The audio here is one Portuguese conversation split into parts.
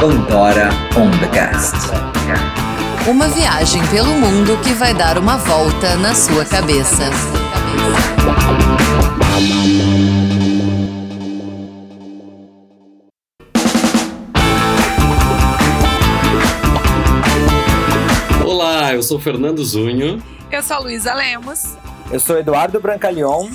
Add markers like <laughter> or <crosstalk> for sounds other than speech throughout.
Pandora on the Cast. Uma viagem pelo mundo que vai dar uma volta na sua cabeça. Olá, eu sou Fernando Zunho. Eu sou a Luísa Lemos. Eu sou Eduardo Brancalion.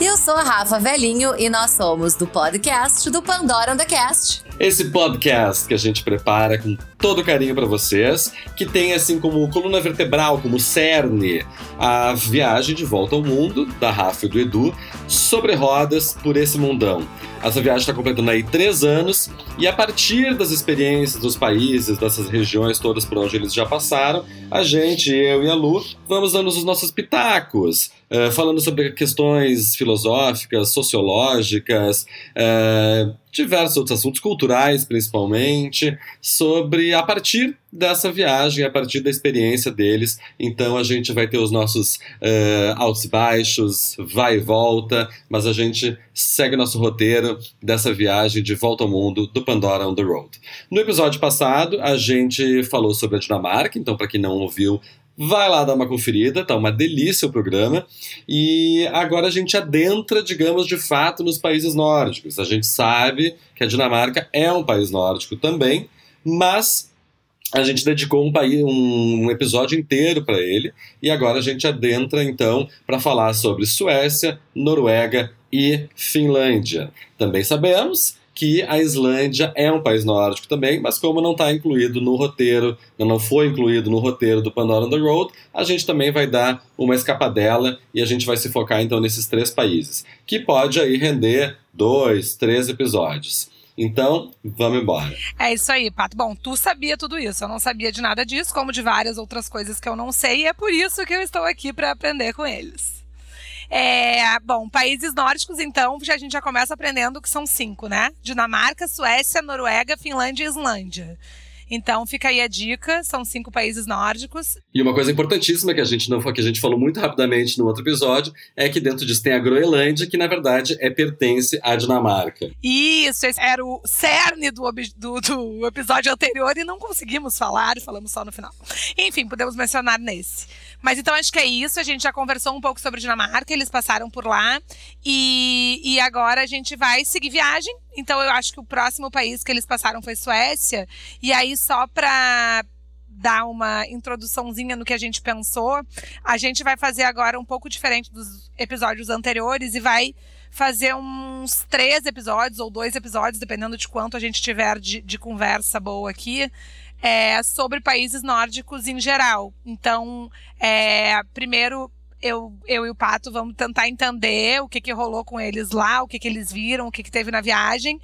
Eu sou a Rafa Velhinho e nós somos do podcast do Pandora on the Cast. Esse podcast que a gente prepara com todo carinho para vocês, que tem assim como coluna vertebral, como cerne, a viagem de volta ao mundo da Rafa e do Edu sobre rodas por esse mundão. Essa viagem está completando aí três anos e a partir das experiências dos países, dessas regiões todas por onde eles já passaram, a gente, eu e a Lu, vamos dando os nossos pitacos, uh, falando sobre questões filosóficas, sociológicas, uh, diversos outros assuntos culturais, principalmente, sobre a partir dessa viagem, a partir da experiência deles. Então a gente vai ter os nossos uh, altos e baixos, vai e volta, mas a gente segue nosso roteiro dessa viagem de volta ao mundo do Pandora on the Road. No episódio passado, a gente falou sobre a Dinamarca, então para quem não ouviu, Vai lá dar uma conferida, tá uma delícia o programa. E agora a gente adentra, digamos, de fato nos países nórdicos. A gente sabe que a Dinamarca é um país nórdico também, mas a gente dedicou um, país, um episódio inteiro para ele e agora a gente adentra então para falar sobre Suécia, Noruega e Finlândia. Também sabemos que a Islândia é um país nórdico também, mas como não está incluído no roteiro, não foi incluído no roteiro do Pandora on the Road, a gente também vai dar uma escapadela e a gente vai se focar então nesses três países, que pode aí render dois, três episódios. Então, vamos embora. É isso aí, Pato. Bom, tu sabia tudo isso. Eu não sabia de nada disso, como de várias outras coisas que eu não sei, e é por isso que eu estou aqui para aprender com eles. É, bom, países nórdicos, então, a gente já começa aprendendo que são cinco, né? Dinamarca, Suécia, Noruega, Finlândia e Islândia. Então fica aí a dica, são cinco países nórdicos. E uma coisa importantíssima que a gente não que a gente falou muito rapidamente no outro episódio é que dentro disso tem a Groenlândia, que na verdade é pertence à Dinamarca. Isso, esse era o cerne do, do, do episódio anterior e não conseguimos falar, falamos só no final. Enfim, podemos mencionar nesse. Mas então acho que é isso. A gente já conversou um pouco sobre Dinamarca, eles passaram por lá. E, e agora a gente vai seguir viagem. Então eu acho que o próximo país que eles passaram foi Suécia. E aí, só para dar uma introduçãozinha no que a gente pensou, a gente vai fazer agora um pouco diferente dos episódios anteriores e vai fazer uns três episódios ou dois episódios, dependendo de quanto a gente tiver de, de conversa boa aqui é, sobre países nórdicos em geral. Então, é, primeiro eu, eu e o Pato vamos tentar entender o que, que rolou com eles lá, o que, que eles viram, o que, que teve na viagem.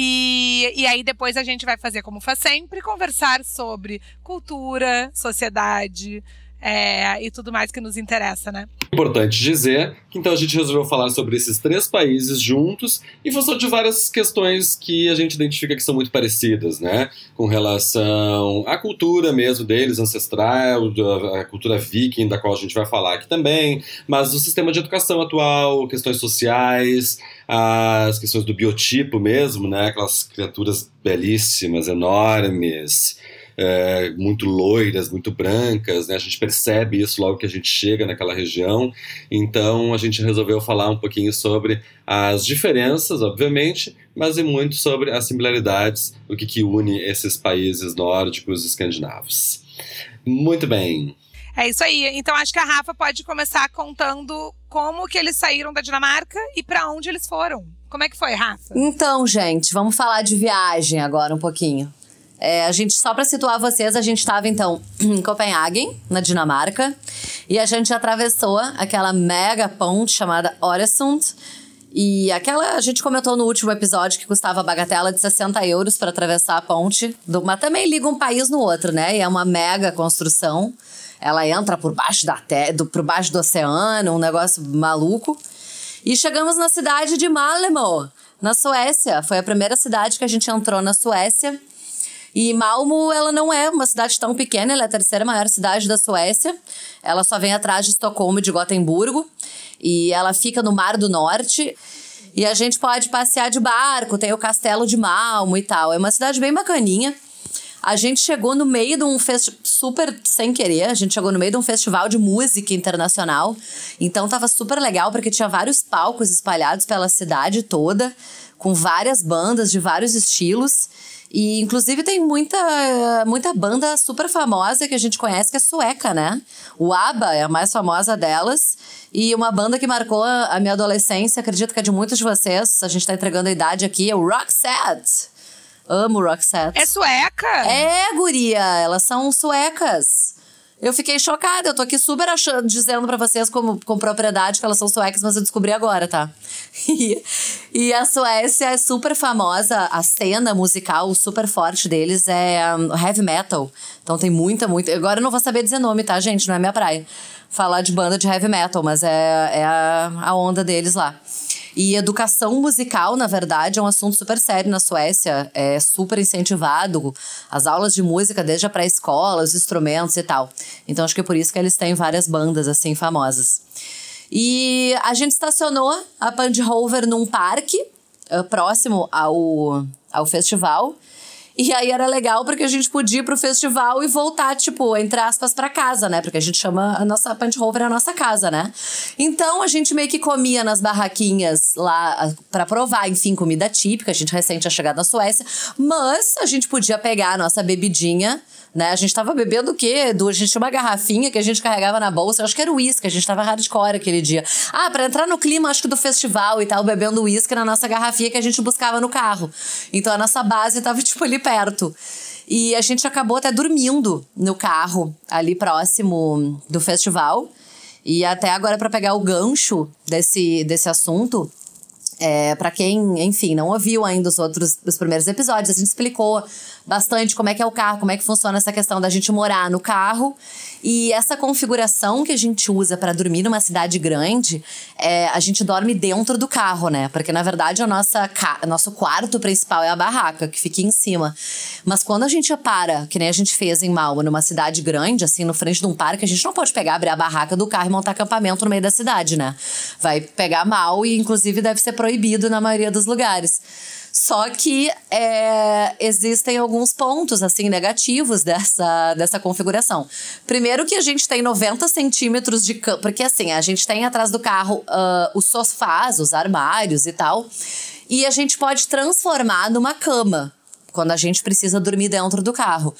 E, e aí depois a gente vai fazer como faz sempre, conversar sobre cultura, sociedade, é, e tudo mais que nos interessa, né? Importante dizer que então a gente resolveu falar sobre esses três países juntos e falou de várias questões que a gente identifica que são muito parecidas, né? Com relação à cultura mesmo deles, ancestral, a cultura viking, da qual a gente vai falar aqui também, mas o sistema de educação atual, questões sociais, as questões do biotipo mesmo, né? Aquelas criaturas belíssimas, enormes é, muito loiras, muito brancas, né? A gente percebe isso logo que a gente chega naquela região. Então a gente resolveu falar um pouquinho sobre as diferenças, obviamente, mas e muito sobre as similaridades, o que, que une esses países nórdicos e escandinavos. Muito bem. É isso aí. Então acho que a Rafa pode começar contando como que eles saíram da Dinamarca e para onde eles foram. Como é que foi, Rafa? Então, gente, vamos falar de viagem agora um pouquinho. É, a gente, só para situar vocês, a gente estava então <clears throat> em Copenhague, na Dinamarca, e a gente atravessou aquela mega ponte chamada Øresund. E aquela, a gente comentou no último episódio que custava a bagatela de 60 euros para atravessar a ponte, do, mas também liga um país no outro, né? E é uma mega construção. Ela entra por baixo da terra, do, por baixo do oceano, um negócio maluco. E chegamos na cidade de Malmö, na Suécia. Foi a primeira cidade que a gente entrou na Suécia. E Malmo, ela não é uma cidade tão pequena, ela é a terceira maior cidade da Suécia. Ela só vem atrás de Estocolmo e de Gotemburgo. E ela fica no Mar do Norte. E a gente pode passear de barco, tem o Castelo de Malmo e tal. É uma cidade bem bacaninha. A gente chegou no meio de um festival, super sem querer, a gente chegou no meio de um festival de música internacional. Então tava super legal, porque tinha vários palcos espalhados pela cidade toda, com várias bandas de vários estilos. E inclusive tem muita, muita banda super famosa que a gente conhece que é sueca, né? O ABBA é a mais famosa delas. E uma banda que marcou a minha adolescência, acredito que é de muitos de vocês, a gente tá entregando a idade aqui, é o Roxette. Amo Roxette. É sueca? É, guria, elas são suecas. Eu fiquei chocada, eu tô aqui super achando, dizendo para vocês como, com propriedade que elas são suecas, mas eu descobri agora, tá? <laughs> E, e a Suécia é super famosa, a cena musical super forte deles é um, heavy metal. Então tem muita, muita. Agora eu não vou saber dizer nome, tá, gente? Não é minha praia. Falar de banda de heavy metal, mas é, é a, a onda deles lá. E educação musical, na verdade, é um assunto super sério na Suécia, é super incentivado. As aulas de música, desde a pré-escola, os instrumentos e tal. Então acho que é por isso que eles têm várias bandas assim famosas. E a gente estacionou a Band Rover num parque uh, próximo ao, ao festival. E aí era legal porque a gente podia ir pro festival e voltar, tipo, entre aspas, para casa, né? Porque a gente chama a nossa Punch Rover a nossa casa, né? Então a gente meio que comia nas barraquinhas lá para provar, enfim, comida típica. A gente recente tinha chegado na Suécia, mas a gente podia pegar a nossa bebidinha né? A gente tava bebendo o quê? A gente tinha uma garrafinha que a gente carregava na bolsa. Acho que era uísque, a gente tava hardcore aquele dia. Ah, para entrar no clima, acho que do festival e tal, bebendo uísque na nossa garrafinha que a gente buscava no carro. Então a nossa base tava, <laughs> tipo, ali perto. E a gente acabou até dormindo no carro, ali próximo do festival. E até agora, para pegar o gancho desse, desse assunto, é, para quem, enfim, não ouviu ainda os outros os primeiros episódios, a gente explicou bastante como é que é o carro, como é que funciona essa questão da gente morar no carro. E essa configuração que a gente usa para dormir numa cidade grande, é, a gente dorme dentro do carro, né? Porque na verdade a nossa nosso quarto principal é a barraca, que fica em cima. Mas quando a gente para, que nem a gente fez em Malmo, numa cidade grande, assim, no frente de um parque, a gente não pode pegar, abrir a barraca do carro e montar acampamento no meio da cidade, né? Vai pegar mal e inclusive deve ser proibido na maioria dos lugares. Só que é, existem alguns pontos assim negativos dessa, dessa configuração. Primeiro que a gente tem 90 centímetros de cama, porque assim, a gente tem atrás do carro uh, os sofás, os armários e tal, e a gente pode transformar numa cama quando a gente precisa dormir dentro do carro.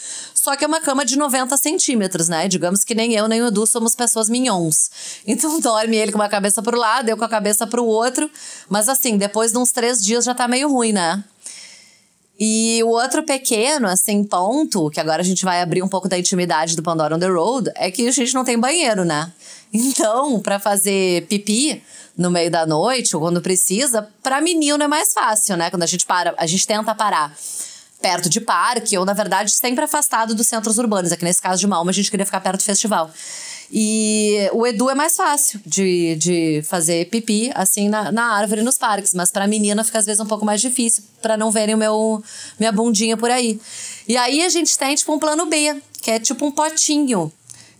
Só que é uma cama de 90 centímetros, né? Digamos que nem eu nem o Edu somos pessoas mignons. <laughs> Então dorme ele com uma cabeça pro lado, eu com a cabeça pro outro. Mas assim, depois de uns três dias já tá meio ruim, né? E o outro pequeno, assim, ponto, que agora a gente vai abrir um pouco da intimidade do Pandora on the Road, é que a gente não tem banheiro, né? <laughs> Então, para fazer pipi no meio da noite ou quando precisa, para menino é mais fácil, né? Quando a gente para, a gente tenta parar perto de parque, ou na verdade sempre afastado dos centros urbanos. Aqui nesse caso de Malma, a gente queria ficar perto do festival. E o Edu é mais fácil de, de fazer pipi, assim, na, na árvore nos parques. Mas pra menina fica às vezes um pouco mais difícil, para não verem o meu, minha bundinha por aí. E aí a gente tem, tipo, um plano B, que é tipo um potinho,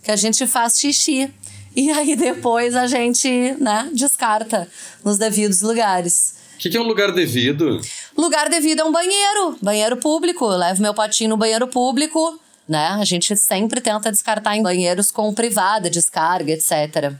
que a gente faz xixi. E aí depois a gente, né, descarta nos devidos lugares. O que, que, é um lugar devido? Lugar devido é um banheiro, banheiro público. Eu levo meu potinho no banheiro público, né? A gente sempre tenta descartar em banheiros com privada, descarga, etc.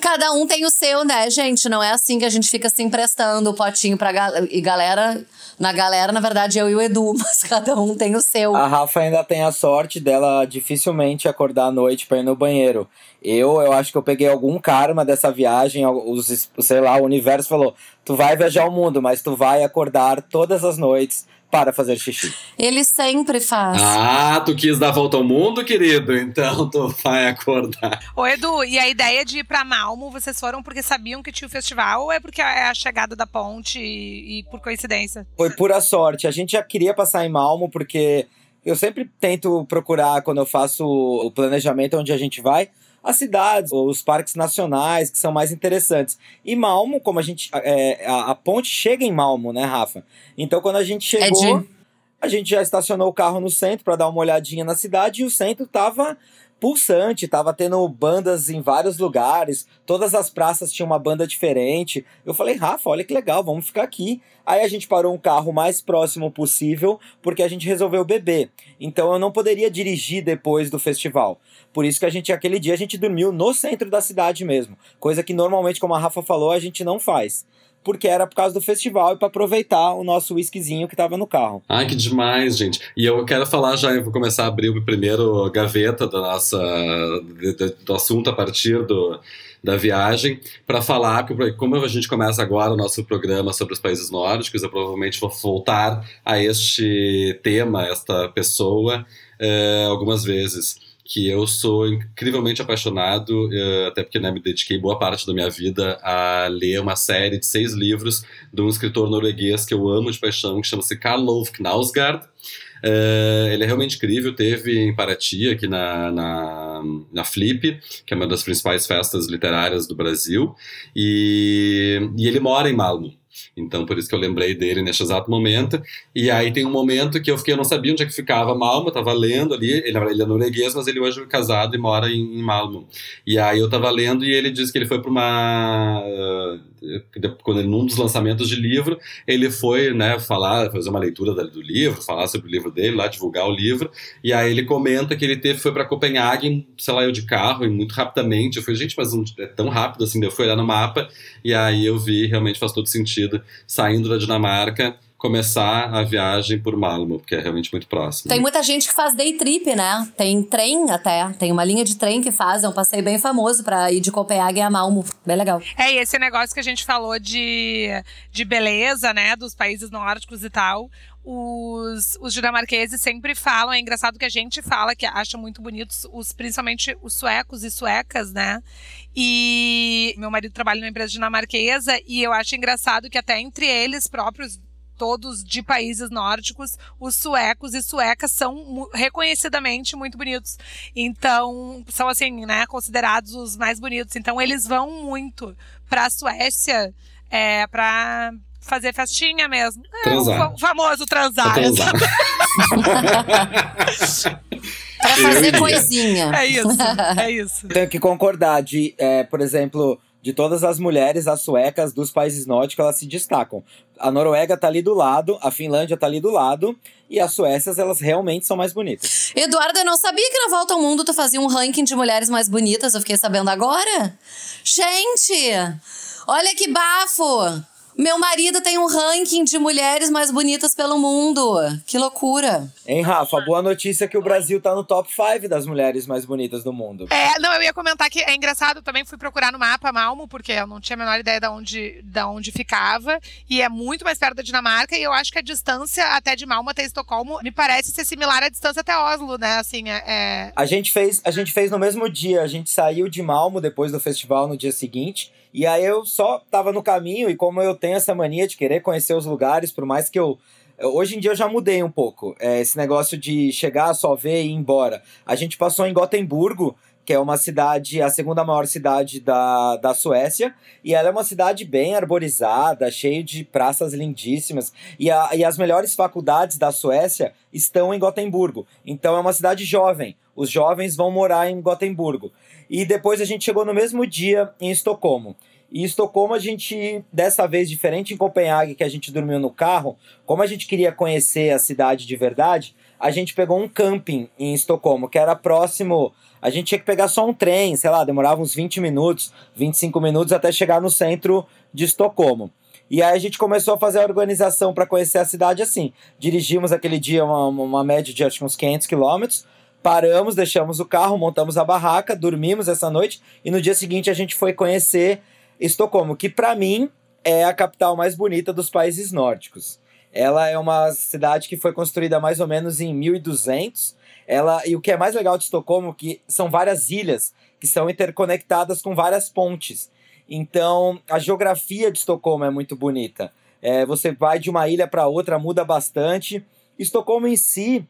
Cada um tem o seu, né, gente? Não é assim que a gente fica se emprestando o potinho pra galera. E galera, na galera, na verdade, eu e o Edu, <laughs> mas cada um tem o seu. A Rafa ainda tem a sorte dela dificilmente acordar à noite pra ir no banheiro. Eu, eu acho que eu peguei algum karma dessa viagem, os, sei lá, o universo falou: tu vai viajar o mundo, mas tu vai acordar todas as noites para fazer xixi. Ele sempre faz. Ah, tu quis dar a volta ao mundo, querido? Então tu vai acordar. Ô, Edu, e a ideia de ir pra Malmo, vocês foram porque sabiam que tinha o festival ou é porque é a chegada da ponte e, e por coincidência? Foi pura sorte. A gente já queria passar em Malmo porque eu sempre tento procurar, quando eu faço o planejamento onde a gente vai, as cidades, os parques nacionais que são mais interessantes. E Malmo, como a gente. É, a, a, ponte chega em Malmo, né, Rafa? Então quando a gente chegou. É de... A gente já estacionou o carro no centro para dar uma olhadinha na cidade e o centro tava pulsante, tava tendo bandas em vários lugares, todas as praças tinham uma banda diferente. Eu falei, Rafa, olha que legal, vamos ficar aqui. Aí a gente parou um carro mais próximo possível, porque a gente resolveu beber. Então eu não poderia dirigir depois do festival. Por isso que a gente, aquele dia, a gente dormiu no centro da cidade mesmo. Coisa que normalmente, como a Rafa falou, a gente não faz porque era por causa do festival e para aproveitar o nosso whiskyzinho que tava no carro. Ai, que demais, gente. E eu quero falar já, eu vou começar a abrir o primeiro gaveta da nossa, do assunto a partir do, da viagem, para falar, porque como a gente começa agora o nosso programa sobre os países nórdicos, eu provavelmente vou voltar a este tema, esta pessoa, é, algumas vezes que eu sou incrivelmente apaixonado, eh, até porque né, me dediquei boa parte da minha vida a ler uma série de seis livros de um escritor norueguês que eu amo de paixão, que chama-se Karl Ove Knausgaard. Uh, ele é realmente incrível, teve em Paraty, aqui na, na, na, Flip, que é uma das principais festas literárias do Brasil, e, e ele mora em Malmo. Então, por isso que eu lembrei dele neste exato momento. E aí tem um momento que eu fiquei, eu não sabia onde é que ficava Malmo, eu tava lendo ali, ele, ele é norueguês, mas ele hoje é casado e mora em, em Malmo. E aí eu tava lendo e ele disse que ele foi para uma quando ele, num dos lançamentos de livro, ele foi, né, falar, fazer uma leitura do livro, falar sobre o livro dele, lá divulgar o livro, e aí ele comenta que ele teve, foi para Copenhague, sei lá, eu de carro, e muito rapidamente, eu falei, gente, mas é tão rápido assim, eu fui olhar no mapa, e aí eu vi, realmente faz todo sentido, saindo da Dinamarca, começar a viagem por Malmo, porque é realmente muito próximo. Tem muita gente que faz day trip, né? Tem trem até. Tem uma linha de trem que faz, é um passeio bem famoso para ir de Copenhague a Malmo. Bem legal. É, e esse negócio que a gente falou de, de beleza, né? Dos países nórdicos e tal. Os, os dinamarqueses sempre falam, é engraçado que a gente fala que acha muito bonitos, os, principalmente os suecos e suecas, né? E meu marido trabalha numa empresa dinamarquesa e eu acho engraçado que até entre eles próprios todos de países nórdicos, os suecos e suecas são reconhecidamente muito bonitos. Então, são assim, né, considerados os mais bonitos. Então, eles vão muito para a Suécia é, para fazer festinha mesmo. É, transar. o famoso transar. transar. Pra fazer coisinha. É isso, é isso. Tenho que concordar de, é, por exemplo, de todas as mulheres, as suecas dos países nórdicos, elas se destacam. A Noruega tá ali do lado, a Finlândia tá ali do lado, e as suécias, elas realmente são mais bonitas. Eduardo, eu não sabia que na Volta ao Mundo tu fazia um ranking de mulheres mais bonitas, eu fiquei sabendo agora. Gente, olha que bafo! Meu marido tem um ranking de mulheres mais bonitas pelo mundo. Que loucura. Hein, Rafa? Boa notícia que o Brasil tá no top 5 das mulheres mais bonitas do mundo. É, não, eu ia comentar que é engraçado, também fui procurar no mapa Malmo, porque eu não tinha a menor ideia de onde, de onde ficava. E é muito mais perto da Dinamarca, e eu acho que a distância até de Malmo até Estocolmo me parece ser similar à distância até Oslo, né? Assim, é... é a, gente fez, a gente fez no mesmo dia. A gente saiu de Malmo depois do festival no dia seguinte. E aí eu só tava no caminho, e como eu tenho essa mania de querer conhecer os lugares, por mais que eu. Hoje em dia eu já mudei um pouco. É, esse negócio de chegar, só ver e ir embora. A gente passou em Gotemburgo, que é uma cidade, a segunda maior cidade da, da Suécia, e ela é uma cidade bem arborizada, cheia de praças lindíssimas, e, a, e as melhores faculdades da Suécia estão em Gotemburgo. Então é uma cidade jovem. Os jovens vão morar em Gotemburgo. E depois a gente chegou no mesmo dia em Estocolmo. E Estocolmo a gente, dessa vez diferente em Copenhague, que a gente dormiu no carro, como a gente queria conhecer a cidade de verdade, a gente pegou um camping em Estocolmo, que era próximo. A gente tinha que pegar só um trem, sei lá, demorava uns 20 minutos, 25 minutos até chegar no centro de Estocolmo. E aí a gente começou a fazer a organização para conhecer a cidade assim. Dirigimos aquele dia uma, uma média de acho que uns 500 quilômetros paramos, deixamos o carro, montamos a barraca, dormimos essa noite e no dia seguinte a gente foi conhecer Estocolmo, que para mim é a capital mais bonita dos países nórdicos. Ela é uma cidade que foi construída mais ou menos em 1200. Ela e o que é mais legal de Estocolmo é que são várias ilhas que são interconectadas com várias pontes. Então, a geografia de Estocolmo é muito bonita. É, você vai de uma ilha para outra, muda bastante. Estocolmo em si,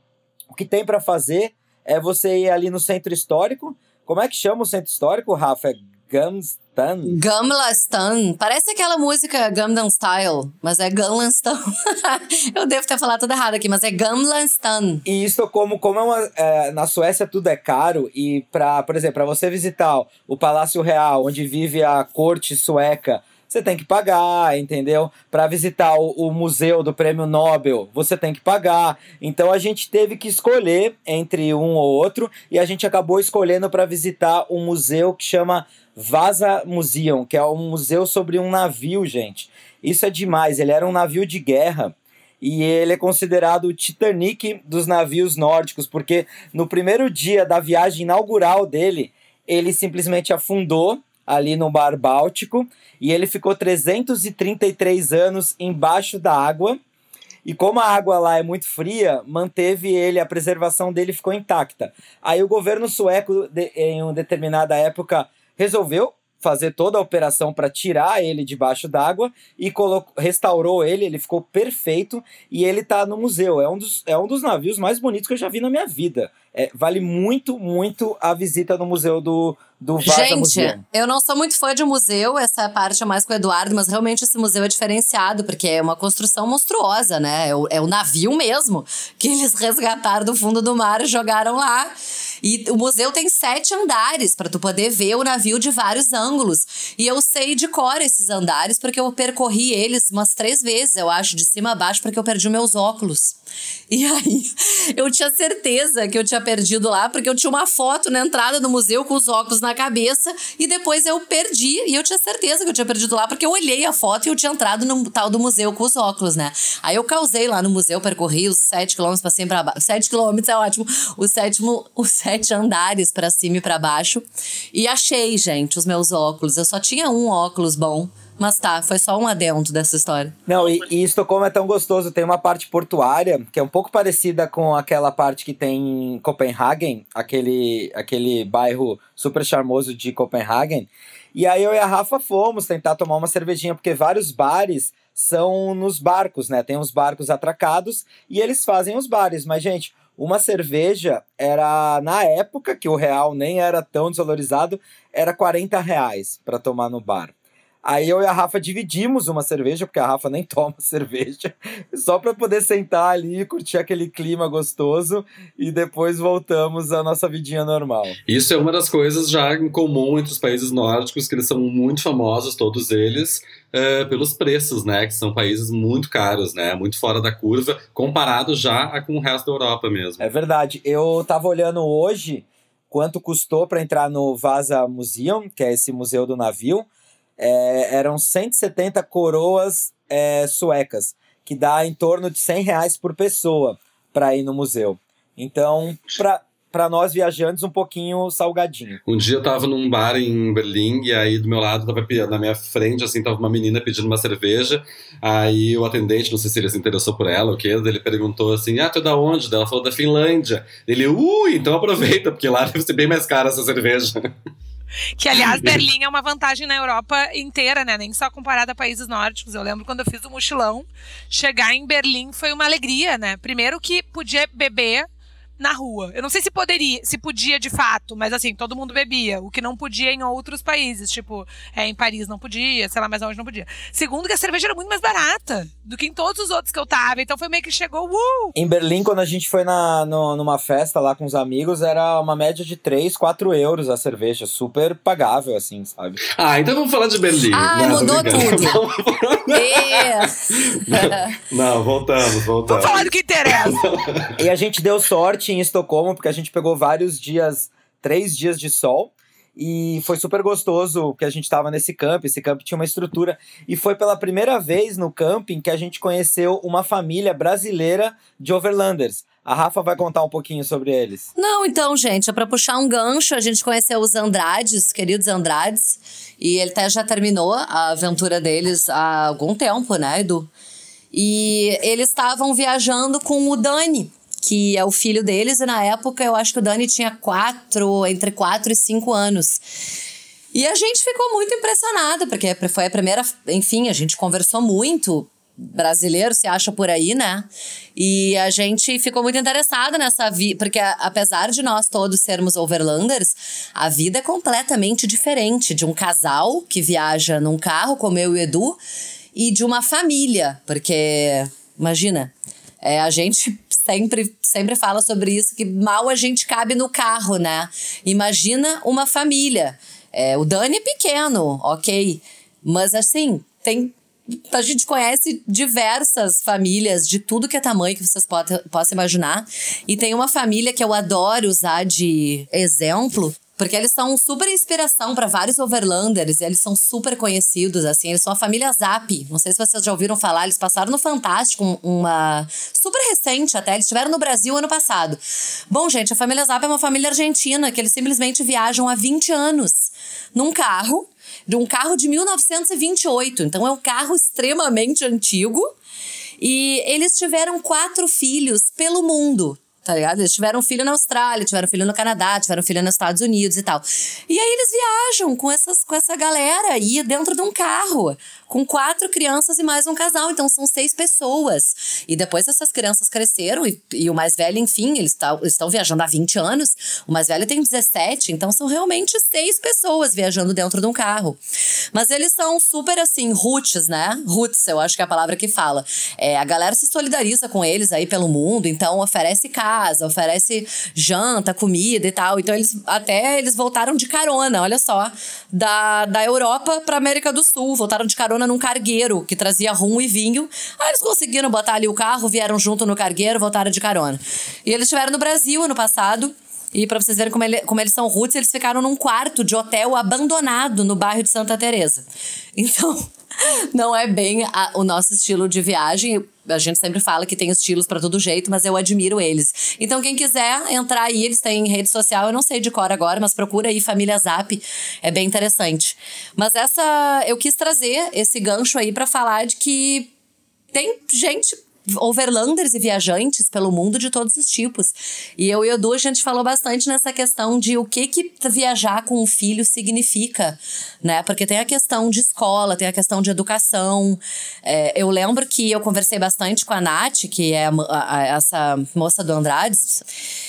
o que tem para fazer é você ir ali no centro histórico. Como é que chama o centro histórico, Rafa? É Gamstan. Gamla Stan. Parece aquela música Gangnam Style, mas é Gangnam Stan. <laughs> Eu devo ter falado tudo errado aqui, mas é Gamla Stan. E isso, como, como é uma, é, na Suécia tudo é caro, e para, por exemplo, para você visitar o Palácio Real, onde vive a corte sueca, você tem que pagar, entendeu? Para visitar o, o, museu do Prêmio Nobel, você tem que pagar. Então a gente teve que escolher entre um ou outro e a gente acabou escolhendo para visitar um museu que chama Vasa Museum, que é um museu sobre um navio, gente. Isso é demais. Ele era um navio de guerra e ele é considerado o Titanic dos navios nórdicos, porque no primeiro dia da viagem inaugural dele, ele simplesmente afundou ali no Mar Báltico e ele ficou 333 anos embaixo da água. E como a água lá é muito fria, manteve ele, a preservação dele ficou intacta. Aí o governo sueco, em uma determinada época, resolveu fazer toda a operação para tirar ele debaixo d'água e colocou, restaurou ele, ele ficou perfeito e ele está no museu. É um, dos, é um dos navios mais bonitos que eu já vi na minha vida. É, vale muito, muito a visita no museu do, do Vaza Gente, Museum. eu não sou muito fã de museu, essa parte é mais com o Eduardo, mas realmente esse museu é diferenciado, porque é uma construção monstruosa, né? É o, é o navio mesmo que eles resgataram do fundo do mar e jogaram lá. E o museu tem sete andares para tu poder ver o navio de vários ângulos. E eu sei de cor esses andares, porque eu percorri eles umas três vezes, eu acho, de cima a baixo, porque eu perdi meus óculos. <laughs> E aí, eu tinha certeza que eu tinha perdido lá, porque eu tinha uma foto na entrada do museu com os óculos na cabeça, e depois eu perdi, e eu tinha certeza que eu tinha perdido lá, porque eu olhei a foto e eu tinha entrado no tal do museu com os óculos, né? Aí eu causei lá no museu, percorri os sete quilômetros pra cima e pra baixo. Sete quilômetros é ótimo. Os, sétimo, <laughs> os sete andares para cima e para baixo. E achei, gente, os meus óculos. Eu só tinha um óculos bom. Mas tá, foi só um adendo dessa história. Não, e, e Estocolmo é tão gostoso. Tem uma parte portuária que é um pouco parecida com aquela parte que tem em Copenhagen, aquele, aquele bairro super charmoso de Copenhagen. E aí eu e a Rafa fomos tentar tomar uma cervejinha, porque vários bares são nos barcos, né? Tem os barcos atracados e eles fazem os bares. Mas, gente, uma cerveja era, na época, que o real nem era tão desvalorizado, era 40 reais para tomar no bar. Aí eu e a Rafa dividimos uma cerveja, porque a Rafa nem <laughs> toma cerveja, só para poder sentar ali, curtir aquele clima gostoso e depois voltamos à nossa vidinha normal. Isso é uma das coisas já em comum entre os países nórdicos, que eles são muito famosos, todos eles, é, pelos preços, né? Que são países muito caros, né? Muito fora da curva, comparado já com o resto da Europa mesmo. É verdade. Eu tava olhando hoje quanto custou para entrar no Vasa Museum, que é esse museu do navio é, eram 170 coroas é, suecas, que dá em torno de 100 reais por pessoa para ir no museu. Então, para para nós viajantes um pouquinho salgadinho. Um dia eu tava num bar em Berlim e aí do meu lado tava na minha frente assim tava uma menina pedindo uma cerveja. Aí o atendente, não sei se ele se interessou por ela ou o quê, ele perguntou assim: "Ah, tu é da onde?" Ela falou da Finlândia. Ele: "Ui, então aproveita, porque lá <laughs> deve ser bem mais cara essa cerveja." Que, aliás, <laughs> Berlim é uma vantagem na Europa inteira, né? Nem só comparada a países nórdicos. Eu lembro quando eu fiz o mochilão, chegar em Berlim foi uma alegria, né? Primeiro que podia beber na rua. Eu não sei se poderia, se podia de fato, mas assim, todo mundo bebia, o que não podia em outros países, tipo, é, em Paris não podia, sei lá, mais onde não podia. Segundo, que a cerveja era muito mais barata do que em todos os outros que eu tava, então foi meio que chegou, uh! Em Berlim, quando a gente foi na, no, numa festa lá com os amigos, era uma média de 3, 4 euros a cerveja, super pagável, assim, sabe? Ah, então vamos falar de Berlim. Ah, não, mudou tudo. <laughs> não, voltamos, voltamos. Vamos falar do que interessa. e a gente deu sorte em Estocolmo, porque a gente pegou vários dias, três dias de sol. E foi super gostoso que a gente estava nesse camp. Esse camp tinha uma estrutura. E foi pela primeira vez no camping que a gente conheceu uma família brasileira de overlanders. A Rafa vai contar um pouquinho sobre eles. Não, então, gente, é para puxar um gancho. A gente conheceu os Andrades, queridos Andrades. E ele até já terminou a aventura deles há algum tempo, né, Edu? E eles estavam viajando com o Dani, que é o filho deles, e na época eu acho que o Dani tinha quatro, entre quatro e cinco anos. E a gente ficou muito impressionada, porque foi a primeira. Enfim, a gente conversou muito brasileiro se acha por aí, né? E a gente ficou muito interessada nessa vida, porque apesar de nós todos sermos overlanders, a vida é completamente diferente de um casal que viaja num carro, como eu e o Edu, e de uma família, porque imagina, é, a gente sempre, sempre fala sobre isso, que mal a gente cabe no carro, né? Imagina uma família. É, o Dani é pequeno, ok. Mas assim, tem. A gente conhece diversas famílias de tudo que é tamanho que vocês possam imaginar. E tem uma família que eu adoro usar de exemplo, porque eles são super inspiração para vários overlanders, e eles são super conhecidos, assim, eles são a família Zap. Não sei se vocês já ouviram falar, eles passaram no Fantástico, uma super recente até, eles estiveram no Brasil ano passado. Bom, gente, a família Zap é uma família argentina que eles simplesmente viajam há 20 anos num carro, de um carro de 1928. Então é um carro extremamente antigo. E eles tiveram quatro filhos pelo mundo tá ligado? Eles tiveram filho na Austrália, tiveram filho no Canadá, tiveram filho nos Estados Unidos e tal. E aí eles viajam com, essas, com essa galera aí dentro de um carro, com quatro crianças e mais um casal. Então são seis pessoas. E depois essas crianças cresceram e, e o mais velho, enfim, eles estão viajando há 20 anos. O mais velho tem 17, então são realmente seis pessoas viajando dentro de um carro. Mas eles são super assim, roots, né? Roots, eu acho que é a palavra que fala. É, a galera se solidariza com eles aí pelo mundo, então oferece casa, oferece janta, comida e tal. Então eles até eles voltaram de carona, olha só, da, da Europa para América do Sul, voltaram de carona num cargueiro que trazia rum e vinho. Aí eles conseguiram botar ali o carro, vieram junto no cargueiro, voltaram de carona. E eles estiveram no Brasil ano passado. E para vocês verem como, ele, como eles são roots, eles ficaram num quarto de hotel abandonado no bairro de Santa Teresa. Então, <laughs> não é bem a, o nosso estilo de viagem. A gente sempre fala que tem estilos para todo jeito, mas eu admiro eles. Então, quem quiser entrar aí, eles têm rede social, eu não sei de cor agora, mas procura aí Família Zap, é bem interessante. Mas essa, eu quis trazer esse gancho aí para falar de que tem gente overlanders e viajantes pelo mundo de todos os tipos. E eu e o Edu, a gente falou bastante nessa questão de o que que viajar com um filho significa, né? Porque tem a questão de escola, tem a questão de educação. É, eu lembro que eu conversei bastante com a Nath, que é a, a, essa moça do Andrades,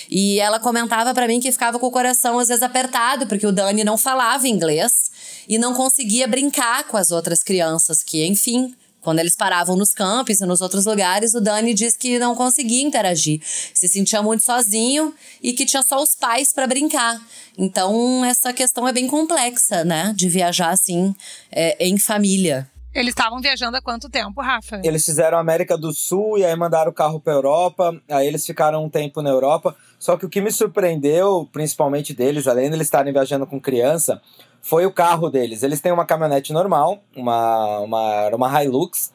e ela comentava para mim que ficava com o coração às vezes apertado, porque o Dani não falava inglês e não conseguia brincar com as outras crianças, que, enfim, quando eles paravam nos campos e nos outros lugares, o Dani disse que não conseguia interagir, se sentia muito sozinho e que tinha só os pais para brincar. Então, essa questão é bem complexa, né? De viajar assim, é, em família. Eles estavam viajando há quanto tempo, Rafa? Eles fizeram América do Sul e aí mandaram o carro para Europa. Aí eles ficaram um tempo na Europa. Só que o que me surpreendeu, principalmente deles, além de eles estarem viajando com criança, foi o carro deles. Eles têm uma caminhonete normal, uma, uma, uma Hilux,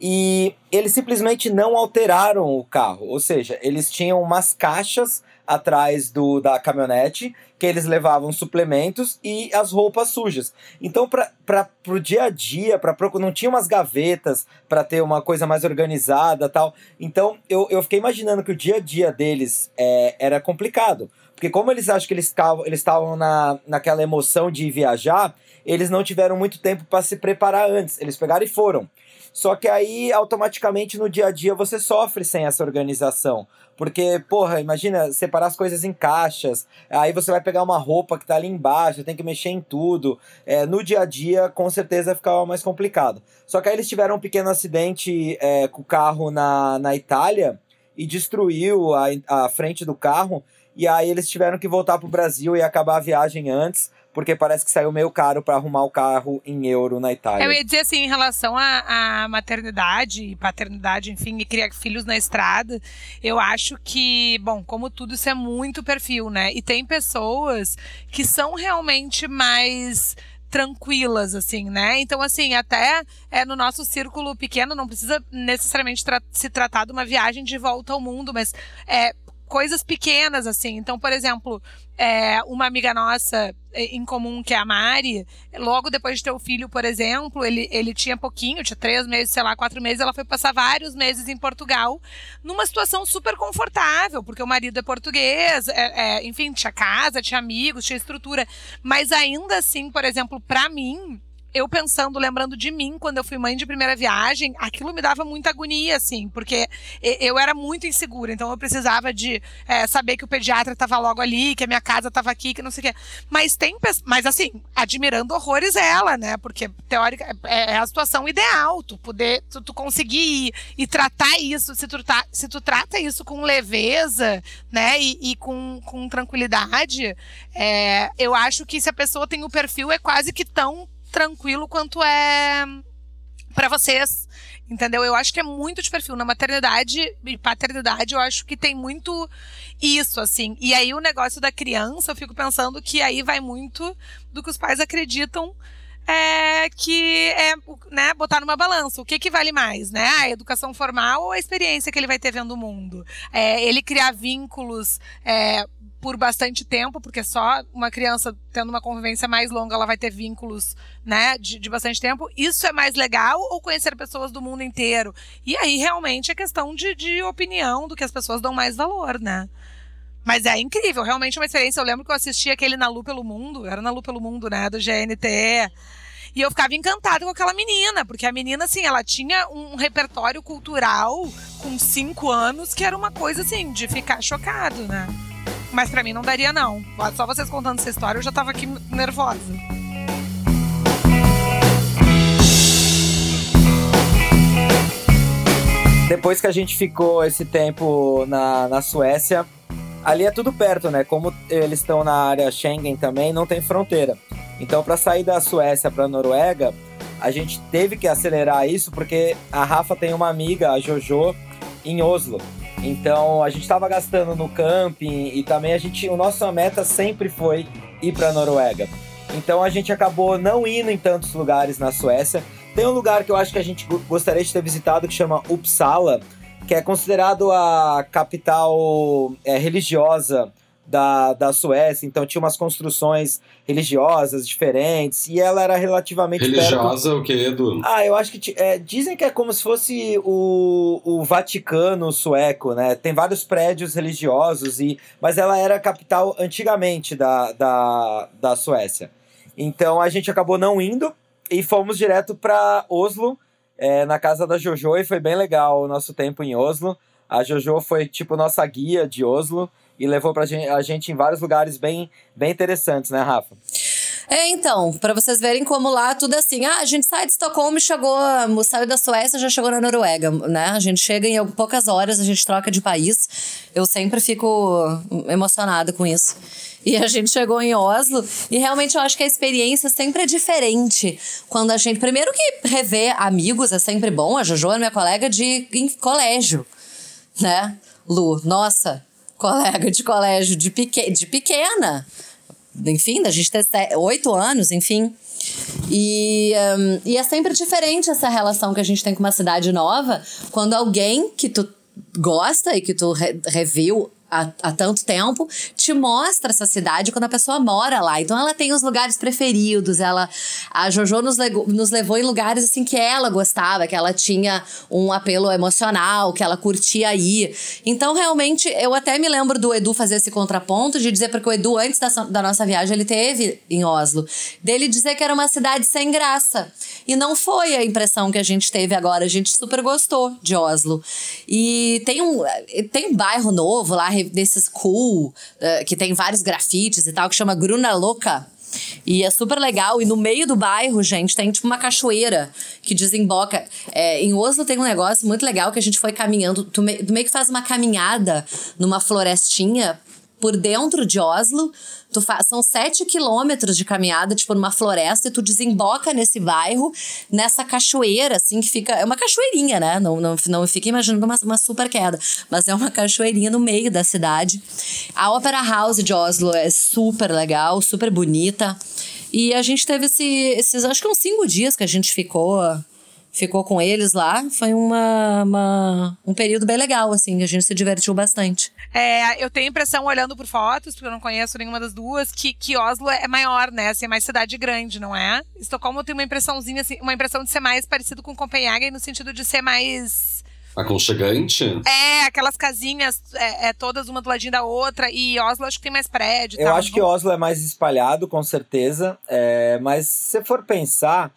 e eles simplesmente não alteraram o carro. Ou seja, eles tinham umas caixas atrás do, da caminhonete que eles levavam suplementos e as roupas sujas. Então, para o dia a dia, pra, não tinha umas gavetas para ter uma coisa mais organizada tal. Então, eu, eu fiquei imaginando que o dia a dia deles é, era complicado. Porque como eles acham que eles estavam eles na, naquela emoção de viajar, eles não tiveram muito tempo para se preparar antes. Eles pegaram e foram. Só que aí, automaticamente, no dia a dia, você sofre sem essa organização. Porque, porra, imagina separar as coisas em caixas, aí você vai pegar uma roupa que tá ali embaixo, tem que mexer em tudo. É, no dia a dia, com certeza, ficava mais complicado. Só que aí eles tiveram um pequeno acidente é, com o carro na, na Itália e destruiu a, a frente do carro. E aí eles tiveram que voltar pro Brasil e acabar a viagem antes, porque parece que saiu meio caro para arrumar o carro em euro na Itália. Eu ia dizer assim, em relação à, à maternidade, paternidade, enfim, e criar filhos na estrada, eu acho que, bom, como tudo, isso é muito perfil, né? E tem pessoas que são realmente mais tranquilas, assim, né? Então, assim, até é, no nosso círculo pequeno, não precisa necessariamente tra se tratar de uma viagem de volta ao mundo, mas é, coisas pequenas, assim. Então, por exemplo, é, uma amiga nossa é, em comum, que é a Mari, logo depois de ter o filho, por exemplo, ele, ele tinha pouquinho, tinha três meses, sei lá, quatro meses, ela foi passar vários meses em Portugal, numa situação super confortável, porque o marido é português, é, é, enfim, tinha casa, tinha amigos, tinha estrutura. Mas ainda assim, por exemplo, para mim, eu pensando, lembrando de mim, quando eu fui mãe de primeira viagem, aquilo me dava muita agonia, assim, porque eu era muito insegura, então eu precisava de é, saber que o pediatra estava logo ali, que a minha casa estava aqui, que não sei o quê. Mas tem, mas assim, admirando horrores ela, né? Porque teórica é, é a situação ideal, tu poder, tu, tu conseguir ir e tratar isso, se tu, tá, se tu trata isso com leveza, né? E, e com, com tranquilidade, é, eu acho que se a pessoa tem o perfil, é quase que tão tranquilo quanto é para vocês. Entendeu? Eu acho que é muito de perfil. Na maternidade e paternidade, eu acho que tem muito isso, assim. E aí o negócio da criança, eu fico pensando que aí vai muito do que os pais acreditam é, que é né, botar numa balança. O que, que vale mais, né? A educação formal ou a experiência que ele vai ter vendo o mundo? É, ele criar vínculos é, por bastante tempo, porque só uma criança tendo uma convivência mais longa, ela vai ter vínculos, né, de, de, bastante tempo. Isso é mais legal ou conhecer pessoas do mundo inteiro? E aí, realmente, é questão de, de opinião, do que as pessoas dão mais valor, né? Mas é incrível, realmente é uma experiência. Eu lembro que eu assisti aquele Na Lu Pelo Mundo, era Na Lu Pelo Mundo, né, do GNT. E eu ficava encantada com aquela menina, porque a menina, assim, ela tinha um repertório cultural com cinco anos que era uma coisa, assim, de ficar chocado, né? Mas para mim não daria, não. Só vocês contando essa história, eu já tava aqui nervosa. Depois que a gente ficou esse tempo na, na Suécia, ali é tudo perto, né? Como eles estão na área Schengen também, não tem fronteira. Então, para sair da Suécia para Noruega, a gente teve que acelerar isso porque a Rafa tem uma amiga, a Jojo, em Oslo. Então a gente estava gastando no camping e também a gente, o nossa meta sempre foi ir para Noruega. Então a gente acabou não indo em tantos lugares na Suécia. Tem um lugar que eu acho que a gente gostaria de ter visitado que chama Uppsala, que é considerado a capital é, religiosa da, da Suécia, então tinha umas construções religiosas diferentes e ela era relativamente religiosa perto... o que Edu? Ah, eu acho que é, dizem que é como se fosse o, o Vaticano sueco, né? Tem vários prédios religiosos e mas ela era a capital antigamente da, da, da Suécia. Então a gente acabou não indo e fomos direto para Oslo, é, na casa da Jojo e foi bem legal o nosso tempo em Oslo. A Jojo foi tipo nossa guia de Oslo e levou pra gente, a gente em vários lugares bem, bem interessantes, né, Rafa? É, então, para vocês verem como lá tudo é assim. Ah, a gente sai de Estocolmo e chegou, saiu da Suécia já chegou na Noruega, né? A gente chega em poucas horas, a gente troca de país. Eu sempre fico emocionada com isso. E a gente chegou em Oslo e realmente eu acho que a experiência sempre é diferente. Quando a gente. Primeiro que rever amigos é sempre bom. A Jojo é minha colega de colégio, né? Lu, nossa, colega de colégio de, peque, de pequena. Enfim, da gente ter oito anos, enfim. E, um, e é sempre diferente essa relação que a gente tem com uma cidade nova, quando alguém que tu gosta e que tu re reviu há, há tanto tempo, te mostra essa cidade quando a pessoa mora lá. Então ela tem os lugares preferidos, ela a Jojo nos, nos levou em lugares assim que ela gostava, que ela tinha um apelo emocional, que ela curtia ir. Então realmente eu até me lembro do Edu fazer esse contraponto de dizer porque o Edu antes da, da nossa viagem ele teve em Oslo, dele dizer que era uma cidade sem graça. E não foi a impressão que a gente teve agora, a gente super gostou de Oslo. E tem um tem um bairro novo lá desses cool, uh, que tem vários grafites e tal, que chama Gruna Louca. E é super legal. E no meio do bairro, gente, tem tipo uma cachoeira que desemboca. É, em Oslo tem um negócio muito legal que a gente foi caminhando. Tu, me, tu meio que faz uma caminhada numa florestinha por dentro de Oslo. Tu faz, são sete quilômetros de caminhada, tipo, numa floresta, e tu desemboca nesse bairro, nessa cachoeira, assim, que fica. É uma cachoeirinha, né? Não, não, não fica imaginando uma, uma super queda, mas é uma cachoeirinha no meio da cidade. A Opera House de Oslo é super legal, super bonita. E a gente teve esse, esses, acho que uns cinco dias que a gente ficou ficou com eles lá. Foi uma, uma, um período bem legal, assim, a gente se divertiu bastante. É, eu tenho a impressão, olhando por fotos, porque eu não conheço nenhuma das duas, que, que Oslo é maior, né? Assim, é mais cidade grande, não é? Estocolmo tem uma impressãozinha, assim, uma impressão de ser mais parecido com Copenhague no sentido de ser mais Aconchegante? É, aquelas casinhas, é, é, todas uma do ladinho da outra. E Oslo acho que tem mais prédio. Eu tal. acho que Oslo é mais espalhado, com certeza. É, mas se for pensar,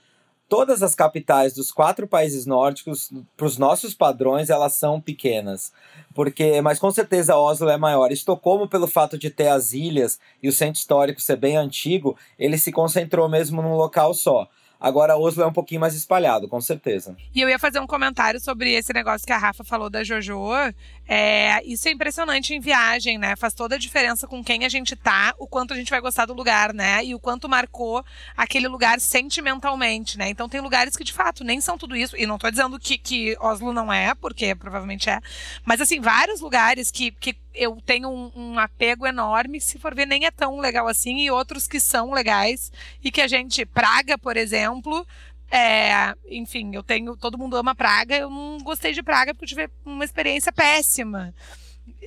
todas as capitais dos quatro países nórdicos, para os nossos padrões, elas são pequenas. Porque, mas com certeza Oslo é maior. Estocolmo, pelo fato de ter as ilhas e o centro histórico ser bem antigo, ele se concentrou mesmo num local só. Agora, Oslo é um pouquinho mais espalhado, com certeza. E eu ia fazer um comentário sobre esse negócio que a Rafa falou da JoJo. É, isso é impressionante em viagem, né? Faz toda a diferença com quem a gente tá, o quanto a gente vai gostar do lugar, né? E o quanto marcou aquele lugar sentimentalmente, né? Então tem lugares que, de fato, nem são tudo isso. E não tô dizendo que, que Oslo não é, porque provavelmente é. Mas, assim, vários lugares que, que eu tenho um, um, apego enorme, se for ver, nem é tão legal assim, e outros que são legais, e que a gente. Praga, por exemplo. É, enfim, eu tenho. Todo mundo ama Praga, eu não gostei de Praga porque eu tive uma experiência péssima.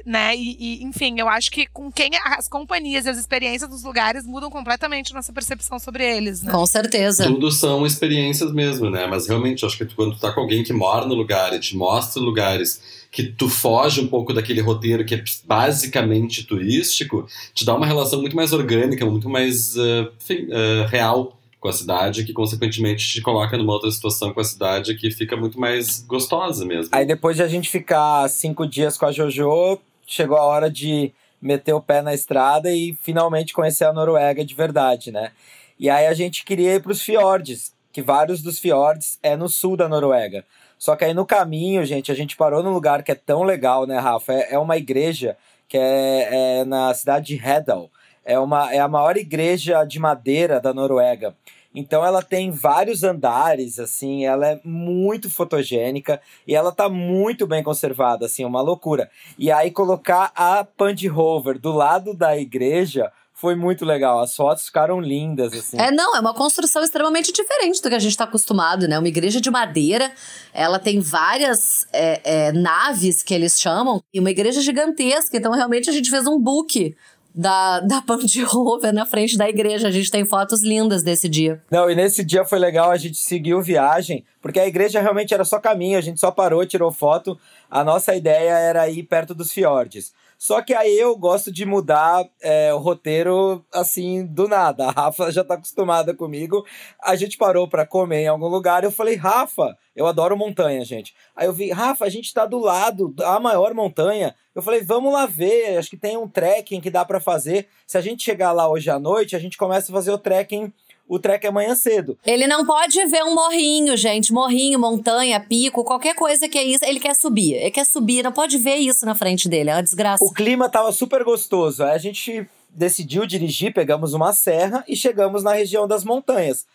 Né? E, e, enfim, eu acho que com quem as companhias e as experiências dos lugares mudam completamente a nossa percepção sobre eles, né? Com certeza. Tudo são experiências mesmo, né? Mas realmente, acho que quando tu tá com alguém que mora no lugar e te mostra lugares que tu foge um pouco daquele roteiro que é basicamente turístico, te dá uma relação muito mais orgânica, muito mais uh, enfim, uh, real com a cidade, que consequentemente te coloca numa outra situação com a cidade que fica muito mais gostosa mesmo. Aí depois de a gente ficar cinco dias com a JoJo, chegou a hora de meter o pé na estrada e finalmente conhecer a Noruega de verdade, né? E aí a gente queria ir para os fiordes, que vários dos fiordes é no sul da Noruega. Só que aí no caminho, gente, a gente parou num lugar que é tão legal, né, Rafa? É, é uma igreja que é, é, na cidade de Hedal. É, uma, é a maior igreja de madeira da Noruega. Então ela tem vários andares, assim, ela é muito fotogênica e ela tá muito bem conservada, assim, uma loucura. E aí colocar a Pand Rover do lado da igreja foi muito legal. As fotos ficaram lindas, assim. É, não, é uma construção extremamente diferente do que a gente está acostumado, né? Uma igreja de madeira, ela tem várias é, é, naves que eles chamam, e uma igreja gigantesca. Então, realmente, a gente fez um book da, da Band Rover na frente da igreja. A gente tem fotos lindas desse dia. Não, e nesse dia foi legal, a gente seguiu viagem, porque a igreja realmente era só caminho, a gente só parou, tirou foto. A nossa ideia era ir perto dos fiordes. Só que aí eu gosto de mudar é, o roteiro assim do nada. A Rafa já tá acostumada comigo. A gente parou para comer em algum lugar. Eu falei, Rafa, eu adoro montanha, gente. Aí eu vi, Rafa, a gente tá do lado da maior montanha. Eu falei, vamos lá ver. Acho que tem um trekking que dá para fazer. Se a gente chegar lá hoje à noite, a gente começa a fazer o trekking o trek é amanhã cedo. Ele não pode ver um morrinho, gente. Morrinho, montanha, pico, qualquer coisa que é isso. Ele quer subir. Ele quer subir, não pode ver isso na frente dele. É uma desgraça. O clima tava super gostoso. Aí a gente decidiu dirigir, pegamos uma serra e chegamos na região das montanhas.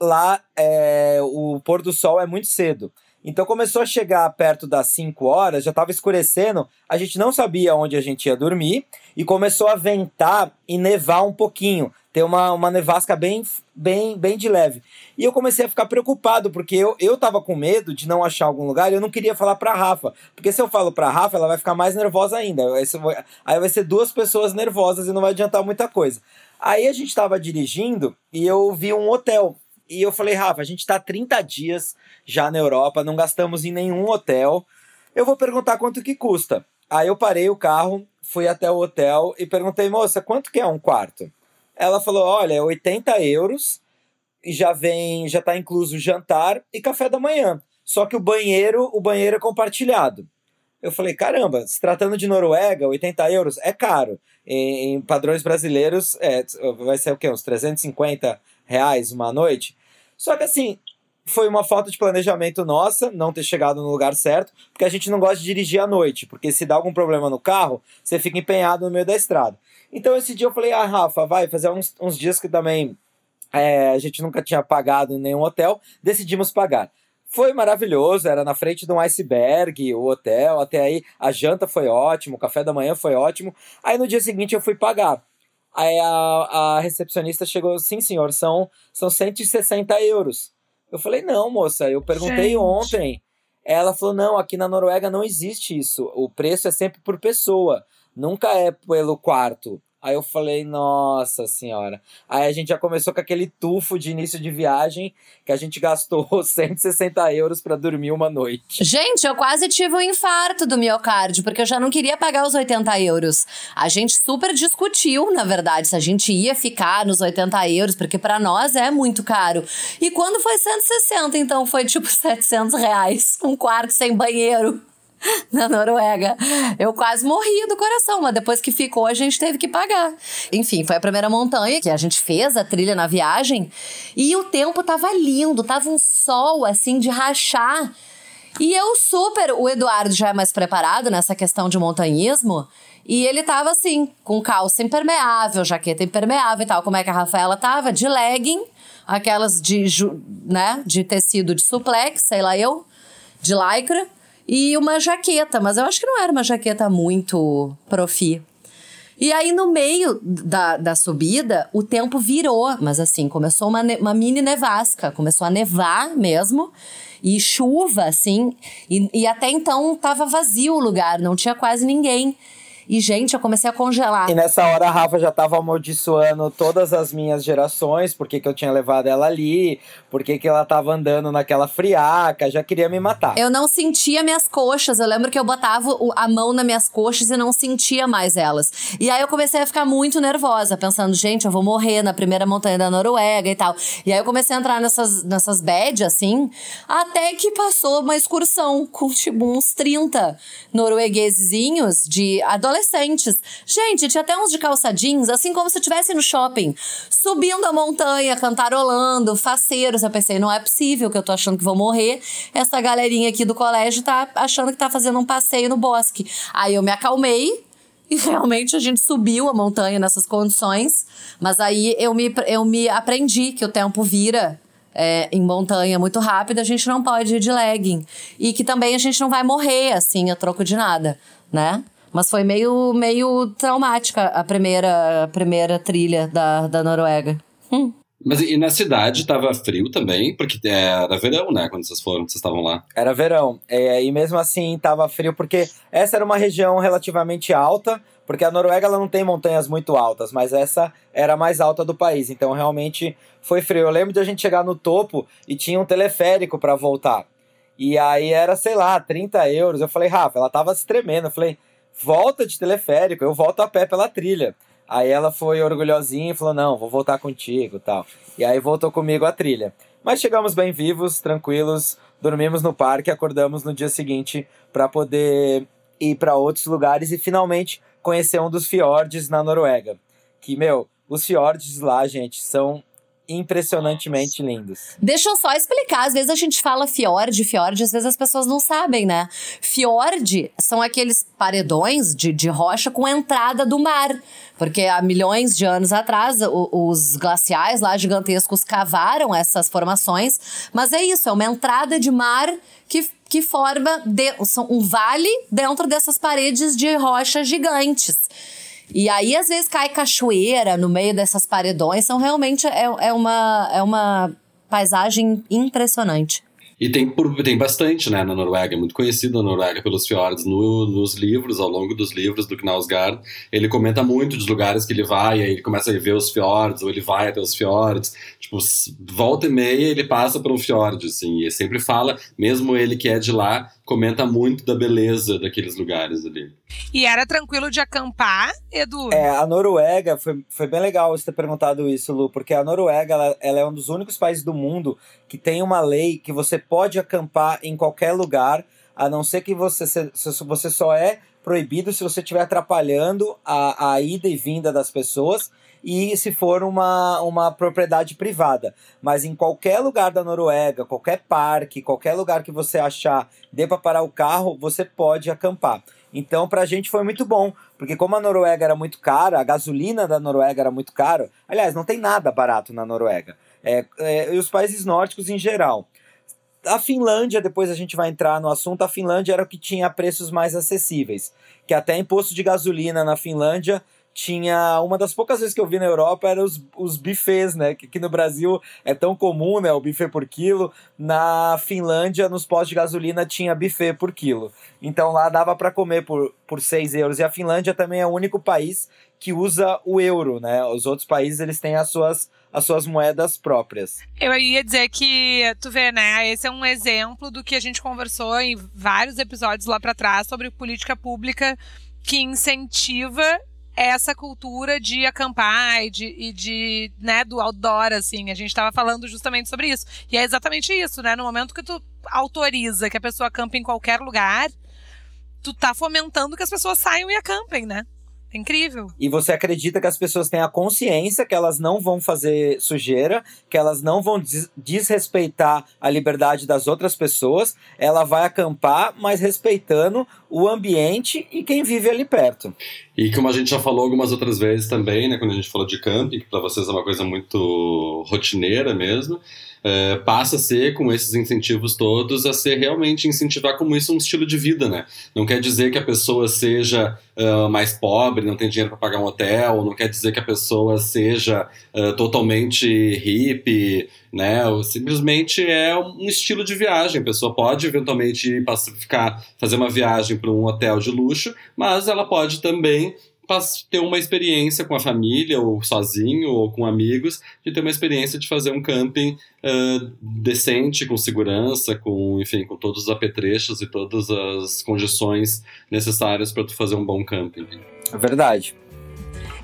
Lá é, o pôr do sol é muito cedo. Então começou a chegar perto das 5 horas, já estava escurecendo, a gente não sabia onde a gente ia dormir e começou a ventar e nevar um pouquinho ter uma, uma nevasca bem, bem, bem de leve. E eu comecei a ficar preocupado, porque eu, eu tava com medo de não achar algum lugar e eu não queria falar pra Rafa. Porque se eu falo pra Rafa, ela vai ficar mais nervosa ainda. Aí, vai ser duas pessoas nervosas e não vai adiantar muita coisa. Aí a gente tava dirigindo e eu vi um hotel. E eu falei, Rafa, a gente tá 30 dias já na Europa, não gastamos em nenhum hotel. Eu vou perguntar quanto que custa. Aí eu parei o carro, fui até o hotel e perguntei, moça, quanto que é um quarto? Ela falou: olha, é 80 euros e já vem, já tá incluso jantar e café da manhã. Só que o banheiro, o banheiro é compartilhado. Eu falei, caramba, se tratando de Noruega, 80 euros é caro. Em, em padrões brasileiros, é, vai ser o quê? Uns 350 reais uma noite? Só que assim, foi uma falta de planejamento nossa, não ter chegado no lugar certo, porque a gente não gosta de dirigir à noite, porque se dá algum problema no carro, você fica empenhado no meio da estrada. Então esse dia eu falei, ah, Rafa, vai fazer uns, uns dias que também é, a gente nunca tinha pagado em nenhum hotel, decidimos pagar. Foi maravilhoso, era na frente de um iceberg, o hotel, até aí a janta foi ótimo, o café da manhã foi ótimo. Aí no dia seguinte eu fui pagar. Aí a, a recepcionista chegou, sim senhor, são, são 160 euros. Eu falei, não moça, eu perguntei Gente. ontem. Ela falou, não, aqui na Noruega não existe isso, o preço é sempre por pessoa nunca é pelo quarto. Aí eu falei, nossa senhora. Aí a gente já começou com aquele tufo de início de viagem que a gente gastou <laughs> 160 euros para dormir uma noite. Gente, eu quase tive um infarto do miocárdio, porque eu já não queria pagar os 80 euros. A gente super discutiu, na verdade, se a gente ia ficar nos 80 euros, porque para nós é muito caro. E quando foi 160, então foi tipo 700 reais, um quarto sem banheiro. <laughs> na Noruega. Eu quase morria do coração, mas depois que ficou, a gente teve que pagar. Enfim, foi a primeira montanha que a gente fez a trilha na viagem e o tempo tava lindo, tava um sol assim de rachar. E eu super, o Eduardo já é mais preparado nessa questão de montanhismo, e ele tava assim, com calça impermeável, jaqueta impermeável e tal. Como é que a Rafaela tava? De legging, aquelas de, né, de tecido de suplex, sei lá eu, de lycra e uma jaqueta, mas eu acho que não era uma jaqueta muito profi. E aí, no meio da, da subida, o tempo virou, mas assim, começou uma, uma mini nevasca, começou a nevar mesmo, e chuva, assim, e, e até então tava vazio o lugar, não tinha quase ninguém. E, gente, eu comecei a congelar. E nessa hora a Rafa já tava amaldiçoando todas as minhas gerações, porque que eu tinha levado ela ali, porque que ela tava andando naquela friaca, já queria me matar. Eu não sentia minhas coxas. Eu lembro que eu botava a mão nas minhas coxas e não sentia mais elas. E aí eu comecei a ficar muito nervosa, pensando, gente, eu vou morrer na primeira montanha da Noruega e tal. E aí eu comecei a entrar nessas, nessas bad, assim, até que passou uma excursão com, tipo, uns 30 norueguesinhos de adolescentes adolescentes. Gente, tinha até uns de calça jeans, assim como se estivesse no shopping, subindo a montanha, cantarolando, faceiros. Eu pensei, não é possível que eu tô achando que vou morrer. Essa galerinha aqui do colégio tá achando que tá fazendo um passeio no bosque. Aí eu me acalmei, e <laughs> realmente a gente subiu a montanha nessas condições, mas aí eu me, eu me aprendi que o tempo vira é, em montanha muito rápido, a gente não pode ir de legging. E que também a gente não vai morrer assim a troco de nada, né? Mas foi meio, meio traumática a primeira, a primeira trilha da, da Noruega. Hum. Mas e na cidade tava frio também? Porque era verão, né? Quando vocês foram, vocês estavam lá. Era verão. É, e mesmo assim tava frio, porque essa era uma região relativamente alta, porque a Noruega ela não tem montanhas muito altas, mas essa era a mais alta do país. Então realmente foi frio. Eu lembro de a gente chegar no topo e tinha um teleférico para voltar. E aí era, sei lá, 30 euros. Eu falei, Rafa, ela tava se tremendo. Eu falei, volta de teleférico, eu volto a pé pela trilha. Aí ela foi orgulhosinha e falou: Não, vou voltar contigo tal. E aí voltou comigo a trilha. Mas chegamos bem vivos, tranquilos, dormimos no parque, acordamos no dia seguinte para poder ir para outros lugares e finalmente conhecer um dos fiordes na Noruega. Que, meu, os fiordes lá, gente, são impressionantemente lindos. Deixa eu só explicar, às vezes a gente fala fiord, fiord, às vezes as pessoas não sabem, né? Fiord são aqueles paredões de, de rocha com entrada do mar, porque há milhões de anos atrás o, os glaciais lá gigantescos cavaram essas formações, mas é isso, é uma entrada de mar que que forma de, um vale dentro dessas paredes de rocha gigantes. E aí, às vezes, cai cachoeira no meio dessas paredões. São realmente é, é, uma, é uma paisagem impressionante. E tem, tem bastante, né, na Noruega. É muito conhecido a Noruega pelos fiordes. No, nos livros, ao longo dos livros do Knausgaard, ele comenta muito dos lugares que ele vai, aí ele começa a ver os fiordes, ou ele vai até os fiordes. Tipo, volta e meia ele passa por um fiord, assim. E sempre fala, mesmo ele que é de lá, comenta muito da beleza daqueles lugares ali. E era tranquilo de acampar, Edu? É, a Noruega, foi, foi bem legal você ter perguntado isso, Lu, porque a Noruega ela, ela é um dos únicos países do mundo que tem uma lei que você pode acampar em qualquer lugar, a não ser que você, se, você só é proibido se você estiver atrapalhando a, a ida e vinda das pessoas e se for uma, uma propriedade privada. Mas em qualquer lugar da Noruega, qualquer parque, qualquer lugar que você achar dê para parar o carro, você pode acampar. Então, para a gente foi muito bom, porque como a Noruega era muito cara, a gasolina da Noruega era muito cara. Aliás, não tem nada barato na Noruega. É, é, e os países nórdicos em geral. A Finlândia, depois a gente vai entrar no assunto, a Finlândia era o que tinha preços mais acessíveis. Que até imposto de gasolina na Finlândia tinha uma das poucas vezes que eu vi na Europa eram os, os buffets, né? Que aqui no Brasil é tão comum, né? O buffet por quilo. Na Finlândia, nos postos de gasolina, tinha buffet por quilo. Então lá dava para comer por, por 6 euros. E a Finlândia também é o único país que usa o euro, né? Os outros países eles têm as suas as suas moedas próprias. Eu ia dizer que, tu vê, né? Esse é um exemplo do que a gente conversou em vários episódios lá para trás sobre política pública que incentiva essa cultura de acampar e de, e de, né, do outdoor, assim. A gente estava falando justamente sobre isso. E é exatamente isso, né? No momento que tu autoriza que a pessoa acampe em qualquer lugar, tu tá fomentando que as pessoas saiam e acampem, né? É incrível. E você acredita que as pessoas têm a consciência que elas não vão fazer sujeira, que elas não vão des desrespeitar a liberdade das outras pessoas. Ela vai acampar, mas respeitando o ambiente e quem vive ali perto. E como a gente já falou algumas outras vezes também, né, quando a gente falou de camping, que para vocês é uma coisa muito rotineira mesmo é, passa a ser, com esses incentivos todos, a ser realmente incentivar como isso um estilo de vida, né? Não quer dizer que a pessoa seja uh, mais pobre, não tem dinheiro para pagar um hotel, não quer dizer que a pessoa seja uh, totalmente hippie, né? Simplesmente é um estilo de viagem. A pessoa pode eventualmente ficar, fazer uma viagem para um hotel de luxo, mas ela pode também ter uma experiência com a família, ou sozinho, ou com amigos, de ter uma experiência de fazer um camping uh, decente, com segurança, com, enfim, com todos os apetrechos e todas as condições necessárias para tu fazer um bom camping. É verdade.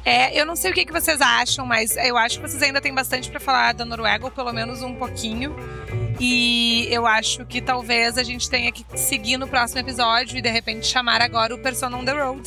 É, eu não sei o que, que vocês acham, mas eu acho que vocês ainda têm bastante para falar da Noruega, ou pelo menos um pouquinho. E eu acho que talvez a gente tenha que seguir no próximo episódio e de repente chamar agora o Person on the Road.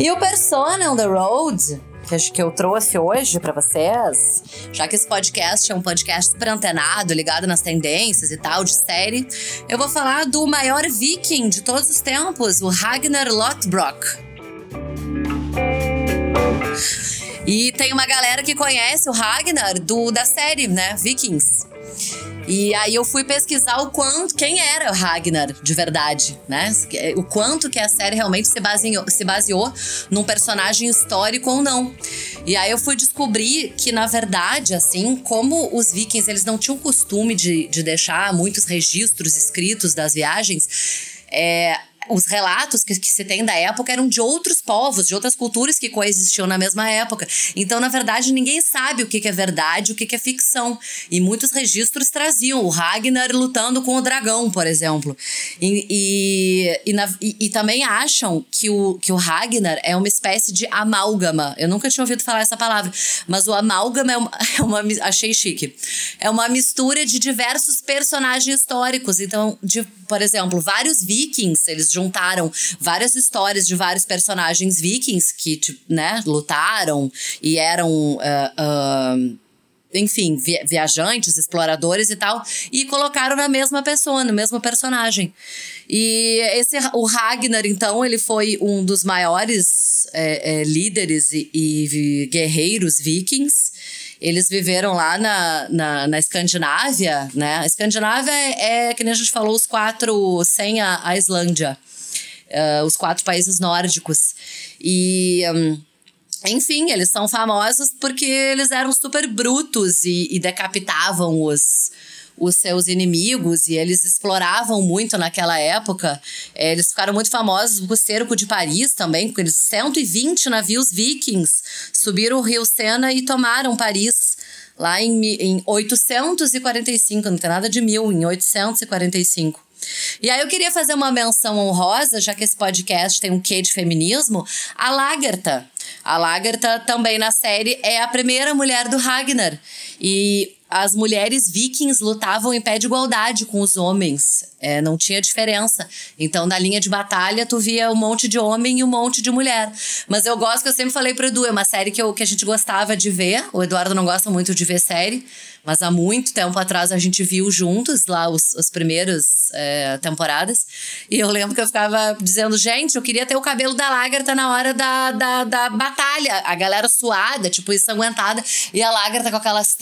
E o Persona on the Road que acho que eu trouxe hoje para vocês, já que esse podcast é um podcast super antenado, ligado nas tendências e tal, de série, eu vou falar do maior viking de todos os tempos, o Ragnar Lothbrok. E tem uma galera que conhece o Ragnar do, da série, né? Vikings. E aí eu fui pesquisar o quanto, quem era o Ragnar de verdade, né? O quanto que a série realmente se baseou, se baseou num personagem histórico ou não. E aí eu fui descobrir que, na verdade, assim, como os vikings eles não tinham costume de, de deixar muitos registros escritos das viagens, é, os relatos que, que, se tem da época eram de outros povos, de outras culturas que coexistiam na mesma época. Então, na verdade, ninguém sabe o que, que é verdade o que, que é ficção. E muitos registros traziam o Ragnar lutando com o dragão, por exemplo. E, e, e, na, e, e também acham que o, que o Ragnar é uma espécie de amálgama. Eu nunca tinha ouvido falar essa palavra, mas o amálgama é uma, <laughs> é uma achei chique. É uma mistura de diversos personagens históricos. Então, de, por exemplo, vários vikings, eles juntaram várias histórias de vários personagens vikings que, né, lutaram e eram. Uh, uh, enfim, viajantes, exploradores e tal, e colocaram na mesma pessoa, no mesmo personagem. E esse, o Ragnar, então, ele foi um dos maiores é, é, líderes e, e, guerreiros vikings. Eles viveram lá na, na, na Escandinávia, né? A Escandinávia é, é, que nem a gente falou, os quatro sem a, a Islândia. Uh, os quatro países nórdicos. E. Um, enfim, eles são famosos porque eles eram super brutos e, e decapitavam os, os seus inimigos e eles exploravam muito naquela época. É, eles ficaram muito famosos por cerco de Paris também, porque eles 120 navios vikings subiram o rio Sena e tomaram Paris lá em, em 845, não tem nada de mil, em 845. E aí eu queria fazer uma menção honrosa, já que esse podcast tem um quê de feminismo, a Lagertha. A Lagertha também na série é a primeira mulher do Ragnar. E as mulheres vikings lutavam em pé de igualdade com os homens. É, não tinha diferença. Então, na linha de batalha, tu via um monte de homem e um monte de mulher. Mas eu gosto que eu sempre falei pro Edu, é uma série que, eu, que a gente gostava de ver. O Eduardo não gosta muito de ver série, mas há muito tempo atrás a gente viu juntos lá os, os primeiros é, temporadas. E eu lembro que eu ficava dizendo, gente, eu queria ter o cabelo da Lagerta na hora da, da, da batalha. A galera suada, tipo, ensanguentada. E a Lagerta com aquelas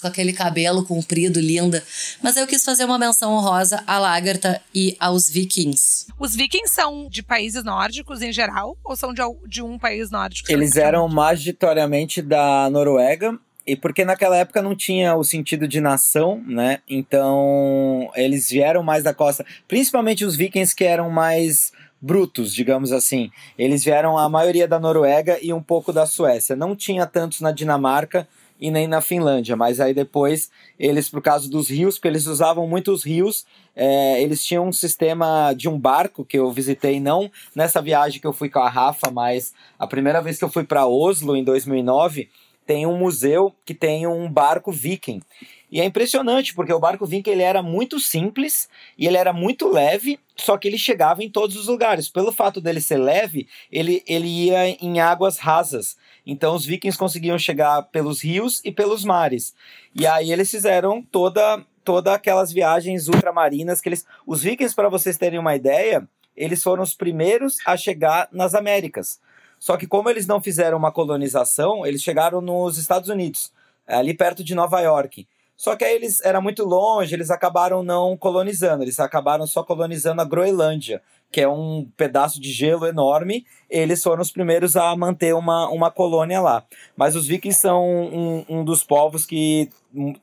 com aquele cabelo comprido, linda. Mas eu quis fazer uma menção honrosa à Lagerta e aos vikings. Os vikings são de países nórdicos em geral? Ou são de, de um país nórdico? Eles eram majoritariamente da Noruega e porque naquela época não tinha o sentido de nação, né? Então eles vieram mais da costa, principalmente os vikings que eram mais brutos, digamos assim. Eles vieram a maioria da Noruega e um pouco da Suécia. Não tinha tantos na Dinamarca e nem na Finlândia, mas aí depois eles, por causa dos rios, porque eles usavam muito os rios, é, eles tinham um sistema de um barco que eu visitei, não nessa viagem que eu fui com a Rafa, mas a primeira vez que eu fui para Oslo em 2009 tem um museu que tem um barco viking. E é impressionante, porque o barco viking ele era muito simples e ele era muito leve, só que ele chegava em todos os lugares. Pelo fato dele ser leve, ele, ele ia em águas rasas. Então os vikings conseguiam chegar pelos rios e pelos mares. E aí eles fizeram toda toda aquelas viagens ultramarinas que eles os vikings para vocês terem uma ideia, eles foram os primeiros a chegar nas Américas. Só que como eles não fizeram uma colonização, eles chegaram nos Estados Unidos, ali perto de Nova York. Só que aí eles era muito longe, eles acabaram não colonizando, eles acabaram só colonizando a Groenlândia, que é um pedaço de gelo enorme. Eles foram os primeiros a manter uma, uma colônia lá. Mas os vikings são um, um dos povos que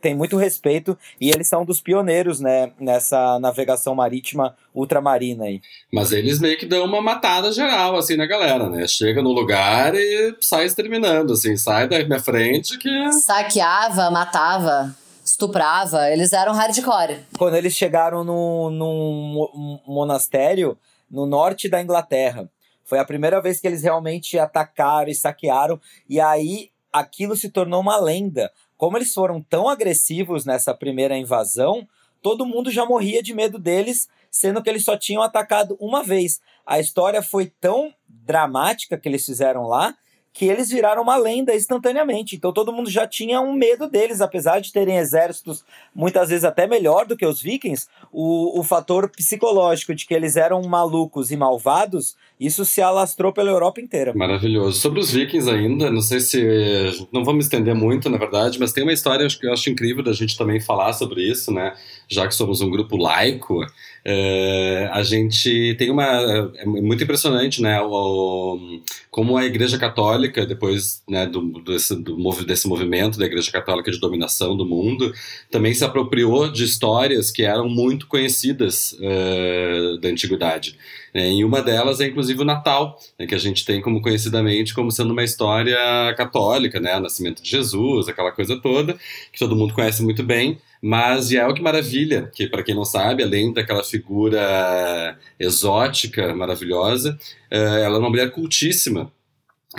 tem muito respeito e eles são dos pioneiros né, nessa navegação marítima ultramarina aí. Mas eles meio que dão uma matada geral assim na galera, né? Chega no lugar e sai exterminando, assim, sai da minha frente que saqueava, matava estuprava, eles eram hardcore. Quando eles chegaram no, num monastério, no norte da Inglaterra. Foi a primeira vez que eles realmente atacaram e saquearam, e aí aquilo se tornou uma lenda. Como eles foram tão agressivos nessa primeira invasão, todo mundo já morria de medo deles, sendo que eles só tinham atacado uma vez. A história foi tão dramática que eles fizeram lá que eles viraram uma lenda instantaneamente. Então todo mundo já tinha um medo deles, apesar de terem exércitos muitas vezes até melhor do que os vikings, o, o fator psicológico de que eles eram malucos e malvados, isso se alastrou pela Europa inteira. Maravilhoso. Sobre os vikings ainda, não sei se. Não me estender muito, na verdade, mas tem uma história que eu acho incrível da gente também falar sobre isso, né? Já que somos um grupo laico. É, a gente tem uma. É muito impressionante, né? O, como a Igreja Católica, depois né, do, desse, do, desse movimento da Igreja Católica de dominação do mundo, também se apropriou de histórias que eram muito conhecidas uh, da antiguidade. É, e uma delas é inclusive o Natal, né, que a gente tem como conhecidamente como sendo uma história católica, né, o nascimento de Jesus, aquela coisa toda, que todo mundo conhece muito bem. Mas Yael, que maravilha, que para quem não sabe, além daquela figura exótica, maravilhosa, eh, ela é uma mulher cultíssima,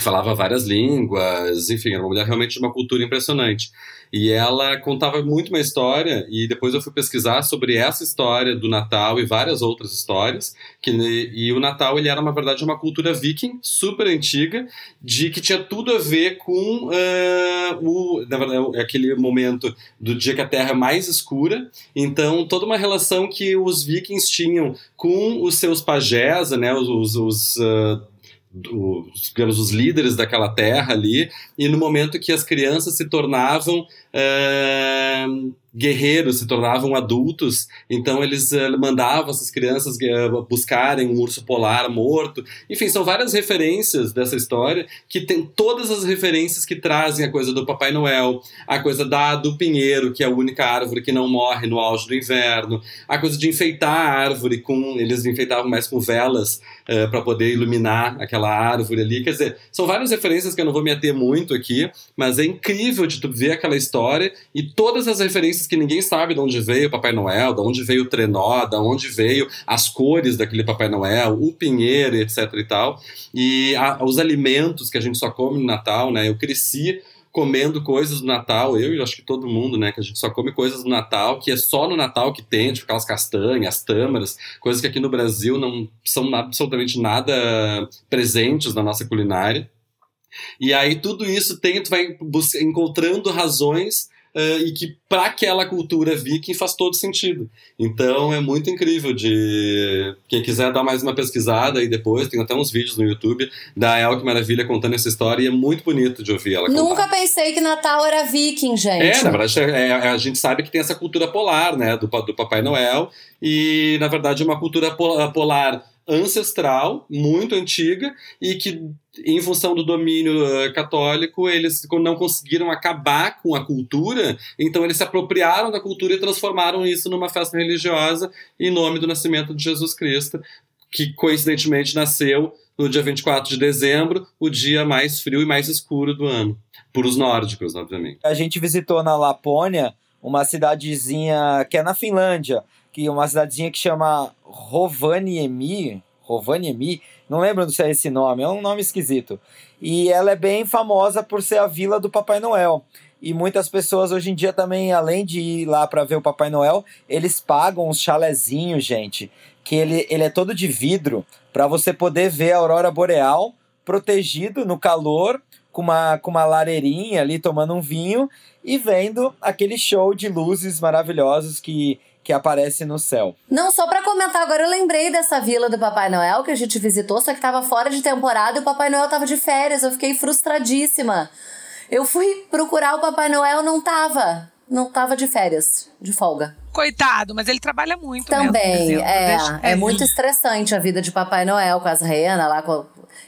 falava várias línguas, enfim, era uma mulher realmente de uma cultura impressionante. E ela contava muito uma história, e depois eu fui pesquisar sobre essa história do Natal e várias outras histórias. Que, e o Natal ele era, na verdade, uma cultura viking super antiga, de que tinha tudo a ver com uh, o, na verdade, aquele momento do dia que a Terra é mais escura. Então, toda uma relação que os vikings tinham com os seus pajés, né, os, os, os uh, os, digamos, os líderes daquela terra ali, e no momento que as crianças se tornavam guerreiros, se tornavam adultos, então eles uh, mandavam essas crianças uh, buscarem um urso polar morto. Enfim, são várias referências dessa história que tem todas as referências que trazem a coisa do Papai Noel, a coisa da do pinheiro, que é a única árvore que não morre no auge do inverno, a coisa de enfeitar a árvore com eles enfeitavam mais com velas uh, para poder iluminar aquela árvore ali. Quer dizer, são várias referências que eu não vou me ater muito aqui, mas é incrível de tu ver aquela história e todas as referências que ninguém sabe de onde veio o Papai Noel, de onde veio o trenó, de onde veio as cores daquele Papai Noel, o pinheiro, etc e tal. E a, os alimentos que a gente só come no Natal, né? Eu cresci comendo coisas do Natal, eu e acho que todo mundo, né, que a gente só come coisas do Natal, que é só no Natal que tem, tipo aquelas castanhas, tâmaras, coisas que aqui no Brasil não são absolutamente nada presentes na nossa culinária. E aí tudo isso tem, tu vai encontrando razões Uh, e que para aquela cultura viking faz todo sentido. Então é muito incrível de quem quiser dar mais uma pesquisada aí depois, tem até uns vídeos no YouTube da Elke Maravilha contando essa história e é muito bonito de ouvir ela contar. Nunca pensei que Natal era viking, gente. É, na verdade é, é, a gente sabe que tem essa cultura polar, né, do, do Papai Noel e na verdade é uma cultura polar ancestral, muito antiga, e que, em função do domínio uh, católico, eles não conseguiram acabar com a cultura, então eles se apropriaram da cultura e transformaram isso numa festa religiosa em nome do nascimento de Jesus Cristo, que coincidentemente nasceu no dia 24 de dezembro, o dia mais frio e mais escuro do ano. Por os nórdicos, obviamente. A gente visitou na Lapônia uma cidadezinha que é na Finlândia, que uma cidadezinha que chama Rovaniemi, Rovaniemi, não lembro se é esse nome, é um nome esquisito. E ela é bem famosa por ser a vila do Papai Noel. E muitas pessoas hoje em dia também, além de ir lá para ver o Papai Noel, eles pagam uns chalezinhos, gente, que ele, ele é todo de vidro, para você poder ver a aurora boreal protegido no calor, com uma, com uma lareirinha ali tomando um vinho e vendo aquele show de luzes maravilhosos que que aparece no céu. Não, só para comentar agora, eu lembrei dessa vila do Papai Noel que a gente visitou, só que tava fora de temporada e o Papai Noel tava de férias. Eu fiquei frustradíssima. Eu fui procurar o Papai Noel, não tava. Não tava de férias, de folga. Coitado, mas ele trabalha muito. Também, mesmo, é. É muito estressante a vida de Papai Noel com as renas lá. Com...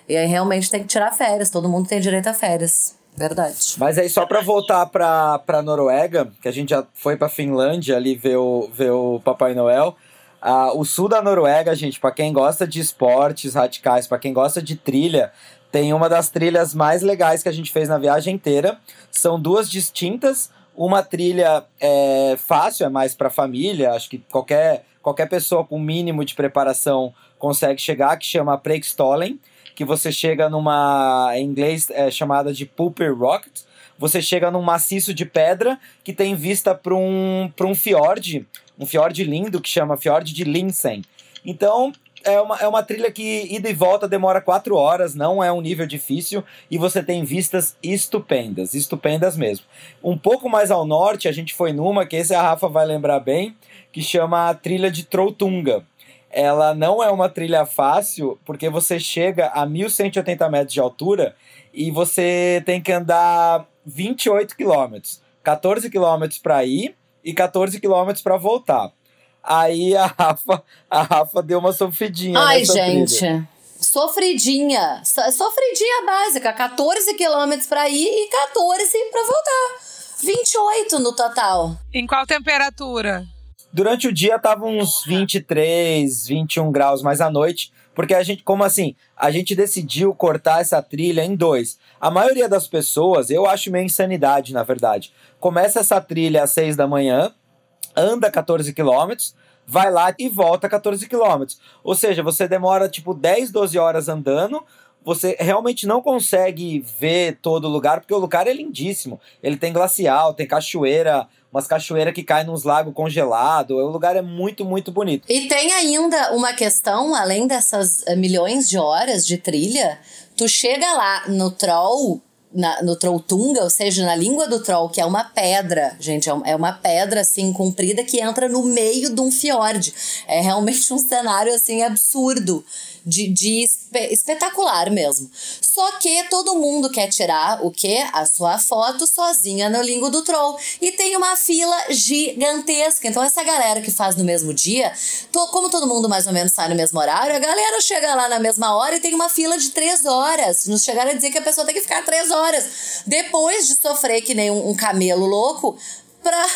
E aí realmente tem que tirar férias. Todo mundo tem direito a férias. Verdade. Mas aí, só para voltar pra, pra Noruega, que a gente já foi pra Finlândia ali ver o, ver o Papai Noel. Uh, o sul da Noruega, gente, para quem gosta de esportes radicais, para quem gosta de trilha, tem uma das trilhas mais legais que a gente fez na viagem inteira. São duas distintas. Uma trilha é fácil, é mais para família, acho que qualquer, qualquer pessoa com mínimo de preparação consegue chegar, que chama Preikstolen que você chega numa, em inglês é chamada de Pooper Rocket, você chega num maciço de pedra que tem vista para um, um fiord, um fiord lindo que chama Fiord de Linsen. Então, é uma, é uma trilha que ida e volta demora quatro horas, não é um nível difícil e você tem vistas estupendas, estupendas mesmo. Um pouco mais ao norte, a gente foi numa, que esse a Rafa vai lembrar bem, que chama a trilha de Troutunga ela não é uma trilha fácil, porque você chega a 1.180 metros de altura e você tem que andar 28 quilômetros. 14 quilômetros para ir e 14 quilômetros para voltar. Aí a Rafa, a Rafa deu uma sofridinha Ai, gente. Trilha. Sofridinha. Sofridinha básica. 14 quilômetros para ir e 14 para voltar. 28 no total. Em qual temperatura? Durante o dia tava uns 23, 21 graus, mas à noite, porque a gente, como assim, a gente decidiu cortar essa trilha em dois. A maioria das pessoas, eu acho meio insanidade, na verdade. Começa essa trilha às 6 da manhã, anda 14 quilômetros, vai lá e volta 14 quilômetros. Ou seja, você demora tipo 10, 12 horas andando, você realmente não consegue ver todo o lugar, porque o lugar é lindíssimo. Ele tem glacial, tem cachoeira umas cachoeiras que caem nos lagos congelados. O lugar é muito, muito bonito. E tem ainda uma questão, além dessas eh, milhões de horas de trilha, tu chega lá no Troll, na, no Trolltunga, ou seja, na língua do Troll, que é uma pedra, gente, é, é uma pedra assim comprida que entra no meio de um fiord. É realmente um cenário assim absurdo de, de espe espetacular mesmo. Só que todo mundo quer tirar o que? A sua foto sozinha no Lingo do Troll. E tem uma fila gigantesca. Então, essa galera que faz no mesmo dia, como todo mundo mais ou menos sai no mesmo horário, a galera chega lá na mesma hora e tem uma fila de três horas. Nos chegaram a dizer que a pessoa tem que ficar três horas. Depois de sofrer que nem um, um camelo louco, pra,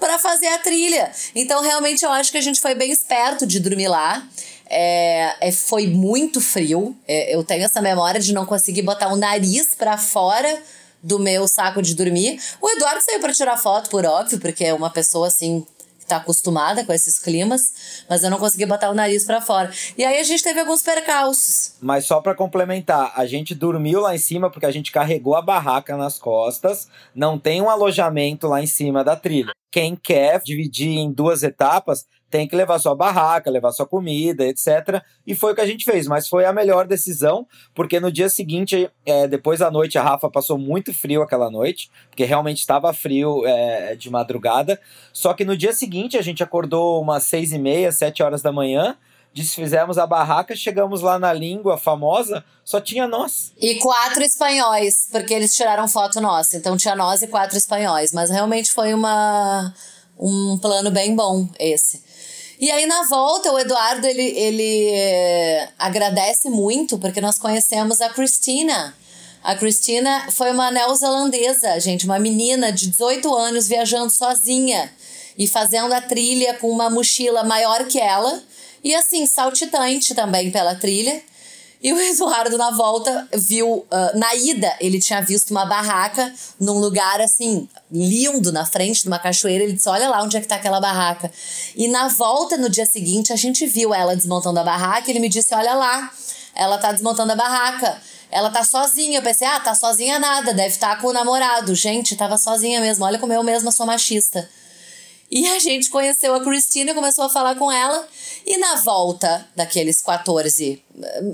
pra fazer a trilha. Então, realmente, eu acho que a gente foi bem esperto de dormir lá. É, é, foi muito frio. É, eu tenho essa memória de não conseguir botar o nariz para fora do meu saco de dormir. O Eduardo saiu para tirar foto, por óbvio, porque é uma pessoa assim tá acostumada com esses climas, mas eu não consegui botar o nariz para fora. E aí a gente teve alguns percalços. Mas só para complementar, a gente dormiu lá em cima porque a gente carregou a barraca nas costas, não tem um alojamento lá em cima da trilha. Quem quer dividir em duas etapas tem que levar sua barraca, levar sua comida, etc. E foi o que a gente fez, mas foi a melhor decisão, porque no dia seguinte, é, depois da noite, a Rafa passou muito frio aquela noite, porque realmente estava frio é, de madrugada. Só que no dia seguinte a gente acordou umas seis e meia, sete horas da manhã, desfizemos a barraca, chegamos lá na língua famosa, só tinha nós. E quatro espanhóis, porque eles tiraram foto nossa. Então tinha nós e quatro espanhóis. Mas realmente foi uma, um plano bem bom esse. E aí, na volta, o Eduardo, ele, ele eh, agradece muito, porque nós conhecemos a Cristina. A Cristina foi uma neozelandesa, gente, uma menina de 18 anos viajando sozinha e fazendo a trilha com uma mochila maior que ela. E assim, saltitante também pela trilha. E o Eduardo, na volta, viu. Uh, na ida, ele tinha visto uma barraca num lugar assim, lindo, na frente de uma cachoeira. Ele disse: Olha lá onde é que tá aquela barraca. E na volta, no dia seguinte, a gente viu ela desmontando a barraca. Ele me disse: Olha lá, ela tá desmontando a barraca. Ela tá sozinha. Eu pensei: Ah, tá sozinha nada, deve estar tá com o namorado. Gente, tava sozinha mesmo. Olha como eu mesma sou machista. E a gente conheceu a Cristina e começou a falar com ela. E na volta daqueles 14,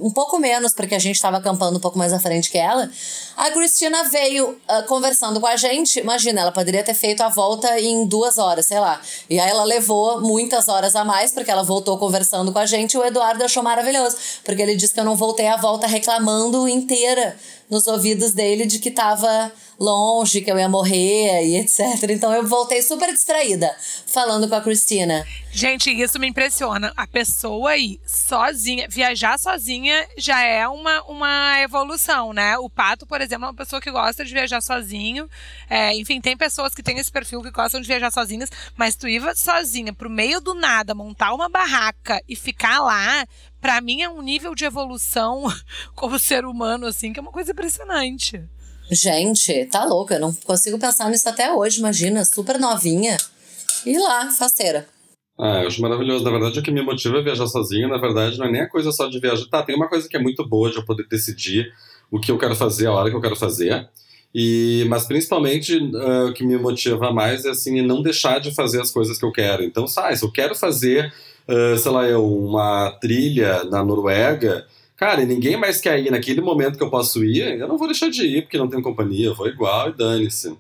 um pouco menos, porque a gente estava acampando um pouco mais à frente que ela, a Cristina veio uh, conversando com a gente. Imagina, ela poderia ter feito a volta em duas horas, sei lá. E aí ela levou muitas horas a mais, porque ela voltou conversando com a gente. E o Eduardo achou maravilhoso, porque ele disse que eu não voltei a volta reclamando inteira nos ouvidos dele de que tava longe, que eu ia morrer e etc. Então eu voltei super distraída falando com a Cristina. Gente, isso me impressiona. A pessoa aí sozinha, viajar sozinha já é uma, uma evolução, né? O Pato, por exemplo, é uma pessoa que gosta de viajar sozinho. É, enfim, tem pessoas que têm esse perfil que gostam de viajar sozinhas, mas tu ir sozinha pro meio do nada, montar uma barraca e ficar lá, para mim é um nível de evolução <laughs> como ser humano, assim, que é uma coisa impressionante. Gente, tá louca, eu não consigo pensar nisso até hoje, imagina, super novinha. E lá, faceira. Ah, eu acho maravilhoso. Na verdade, o que me motiva a viajar sozinho, na verdade, não é nem a coisa só de viajar. Tá, tem uma coisa que é muito boa de eu poder decidir o que eu quero fazer, a hora que eu quero fazer. E, mas principalmente uh, o que me motiva mais é assim, não deixar de fazer as coisas que eu quero. Então, sai, se eu quero fazer uh, sei lá, uma trilha na Noruega, cara, e ninguém mais quer ir naquele momento que eu posso ir, eu não vou deixar de ir porque não tenho companhia, eu vou igual e dane-se.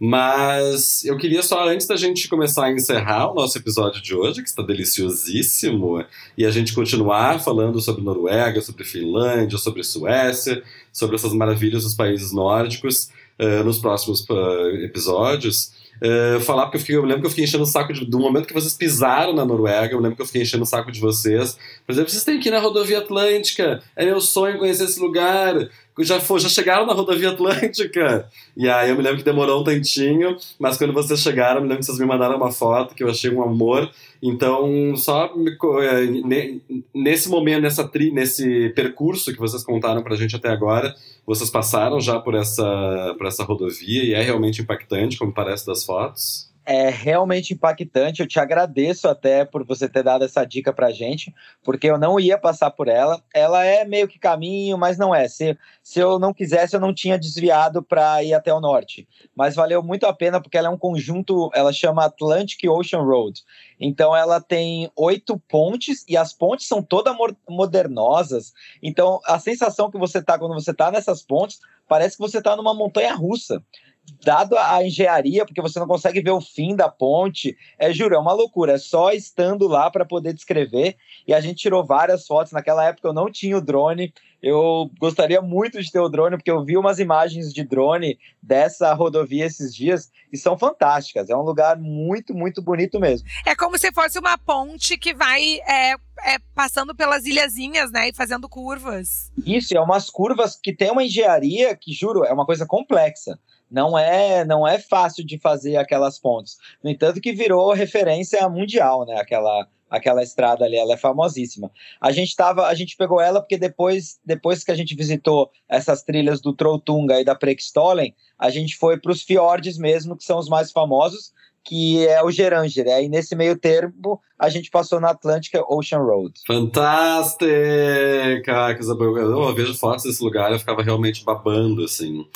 Mas eu queria só, antes da gente começar a encerrar o nosso episódio de hoje, que está deliciosíssimo, e a gente continuar falando sobre Noruega, sobre Finlândia, sobre Suécia, sobre essas maravilhas dos países nórdicos uh, nos próximos uh, episódios, uh, falar, porque eu, fiquei, eu, lembro que eu fiquei enchendo o saco de, do momento que vocês pisaram na Noruega, eu lembro que eu fiquei enchendo o saco de vocês. Por exemplo, vocês têm que ir na rodovia Atlântica, é meu sonho conhecer esse lugar. Já, foi, já chegaram na rodovia Atlântica. E aí eu me lembro que demorou um tantinho, mas quando vocês chegaram, eu me lembro que vocês me mandaram uma foto que eu achei um amor. Então, só é, nesse momento, nessa tri, nesse percurso que vocês contaram pra gente até agora, vocês passaram já por essa, por essa rodovia e é realmente impactante, como parece das fotos? É realmente impactante. Eu te agradeço até por você ter dado essa dica pra gente, porque eu não ia passar por ela. Ela é meio que caminho, mas não é. Se, se eu não quisesse, eu não tinha desviado para ir até o norte. Mas valeu muito a pena, porque ela é um conjunto, ela chama Atlantic Ocean Road. Então ela tem oito pontes e as pontes são todas modernosas. Então a sensação que você tá quando você tá nessas pontes parece que você tá numa montanha russa dado a engenharia, porque você não consegue ver o fim da ponte, é juro, é uma loucura, é só estando lá para poder descrever. E a gente tirou várias fotos. Naquela época eu não tinha o drone. Eu gostaria muito de ter o drone, porque eu vi umas imagens de drone dessa rodovia esses dias e são fantásticas. É um lugar muito, muito bonito mesmo. É como se fosse uma ponte que vai é, é, passando pelas ilhazinhas, né? E fazendo curvas. Isso, é umas curvas que tem uma engenharia que, juro, é uma coisa complexa não é não é fácil de fazer aquelas pontes. No entanto, que virou referência mundial, né? Aquela aquela estrada ali, ela é famosíssima. A gente tava, a gente pegou ela porque depois depois que a gente visitou essas trilhas do Trolltunga e da Prekestolen, a gente foi para os fiordes mesmo, que são os mais famosos, que é o Geranger. Aí nesse meio termo a gente passou na Atlântica Ocean Road. Fantástica! Eu vejo fotos desse lugar, eu ficava realmente babando, assim.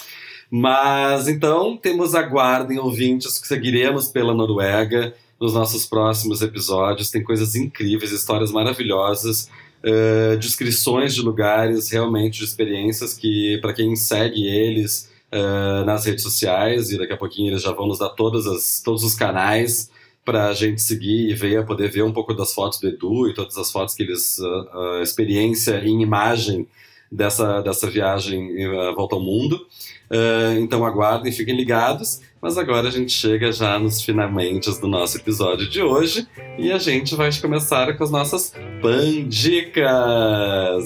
Mas então temos aguardem ouvintes que seguiremos pela Noruega nos nossos próximos episódios. Tem coisas incríveis, histórias maravilhosas, uh, descrições de lugares, realmente de experiências que, para quem segue eles uh, nas redes sociais, e daqui a pouquinho eles já vão nos dar todas as, todos os canais para a gente seguir e ver, poder ver um pouco das fotos do Edu e todas as fotos que eles, uh, experiência em imagem dessa, dessa viagem volta ao mundo. Uh, então aguardem, fiquem ligados. Mas agora a gente chega já nos finalmente do nosso episódio de hoje e a gente vai começar com as nossas pandicas.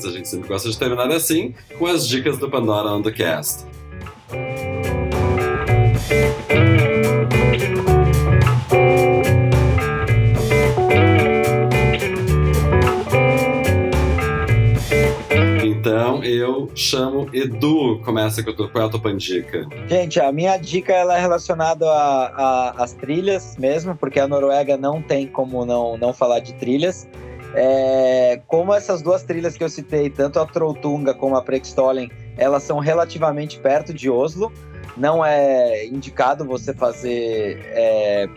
A gente sempre gosta de terminar assim, com as dicas do Pandora on the Cast. Eu chamo Edu. Começa com qual é a tua pandica? Gente, a minha dica ela é relacionada às trilhas mesmo, porque a Noruega não tem como não, não falar de trilhas. É, como essas duas trilhas que eu citei, tanto a Trolltunga como a Preikstolen, elas são relativamente perto de Oslo não é indicado você fazer é,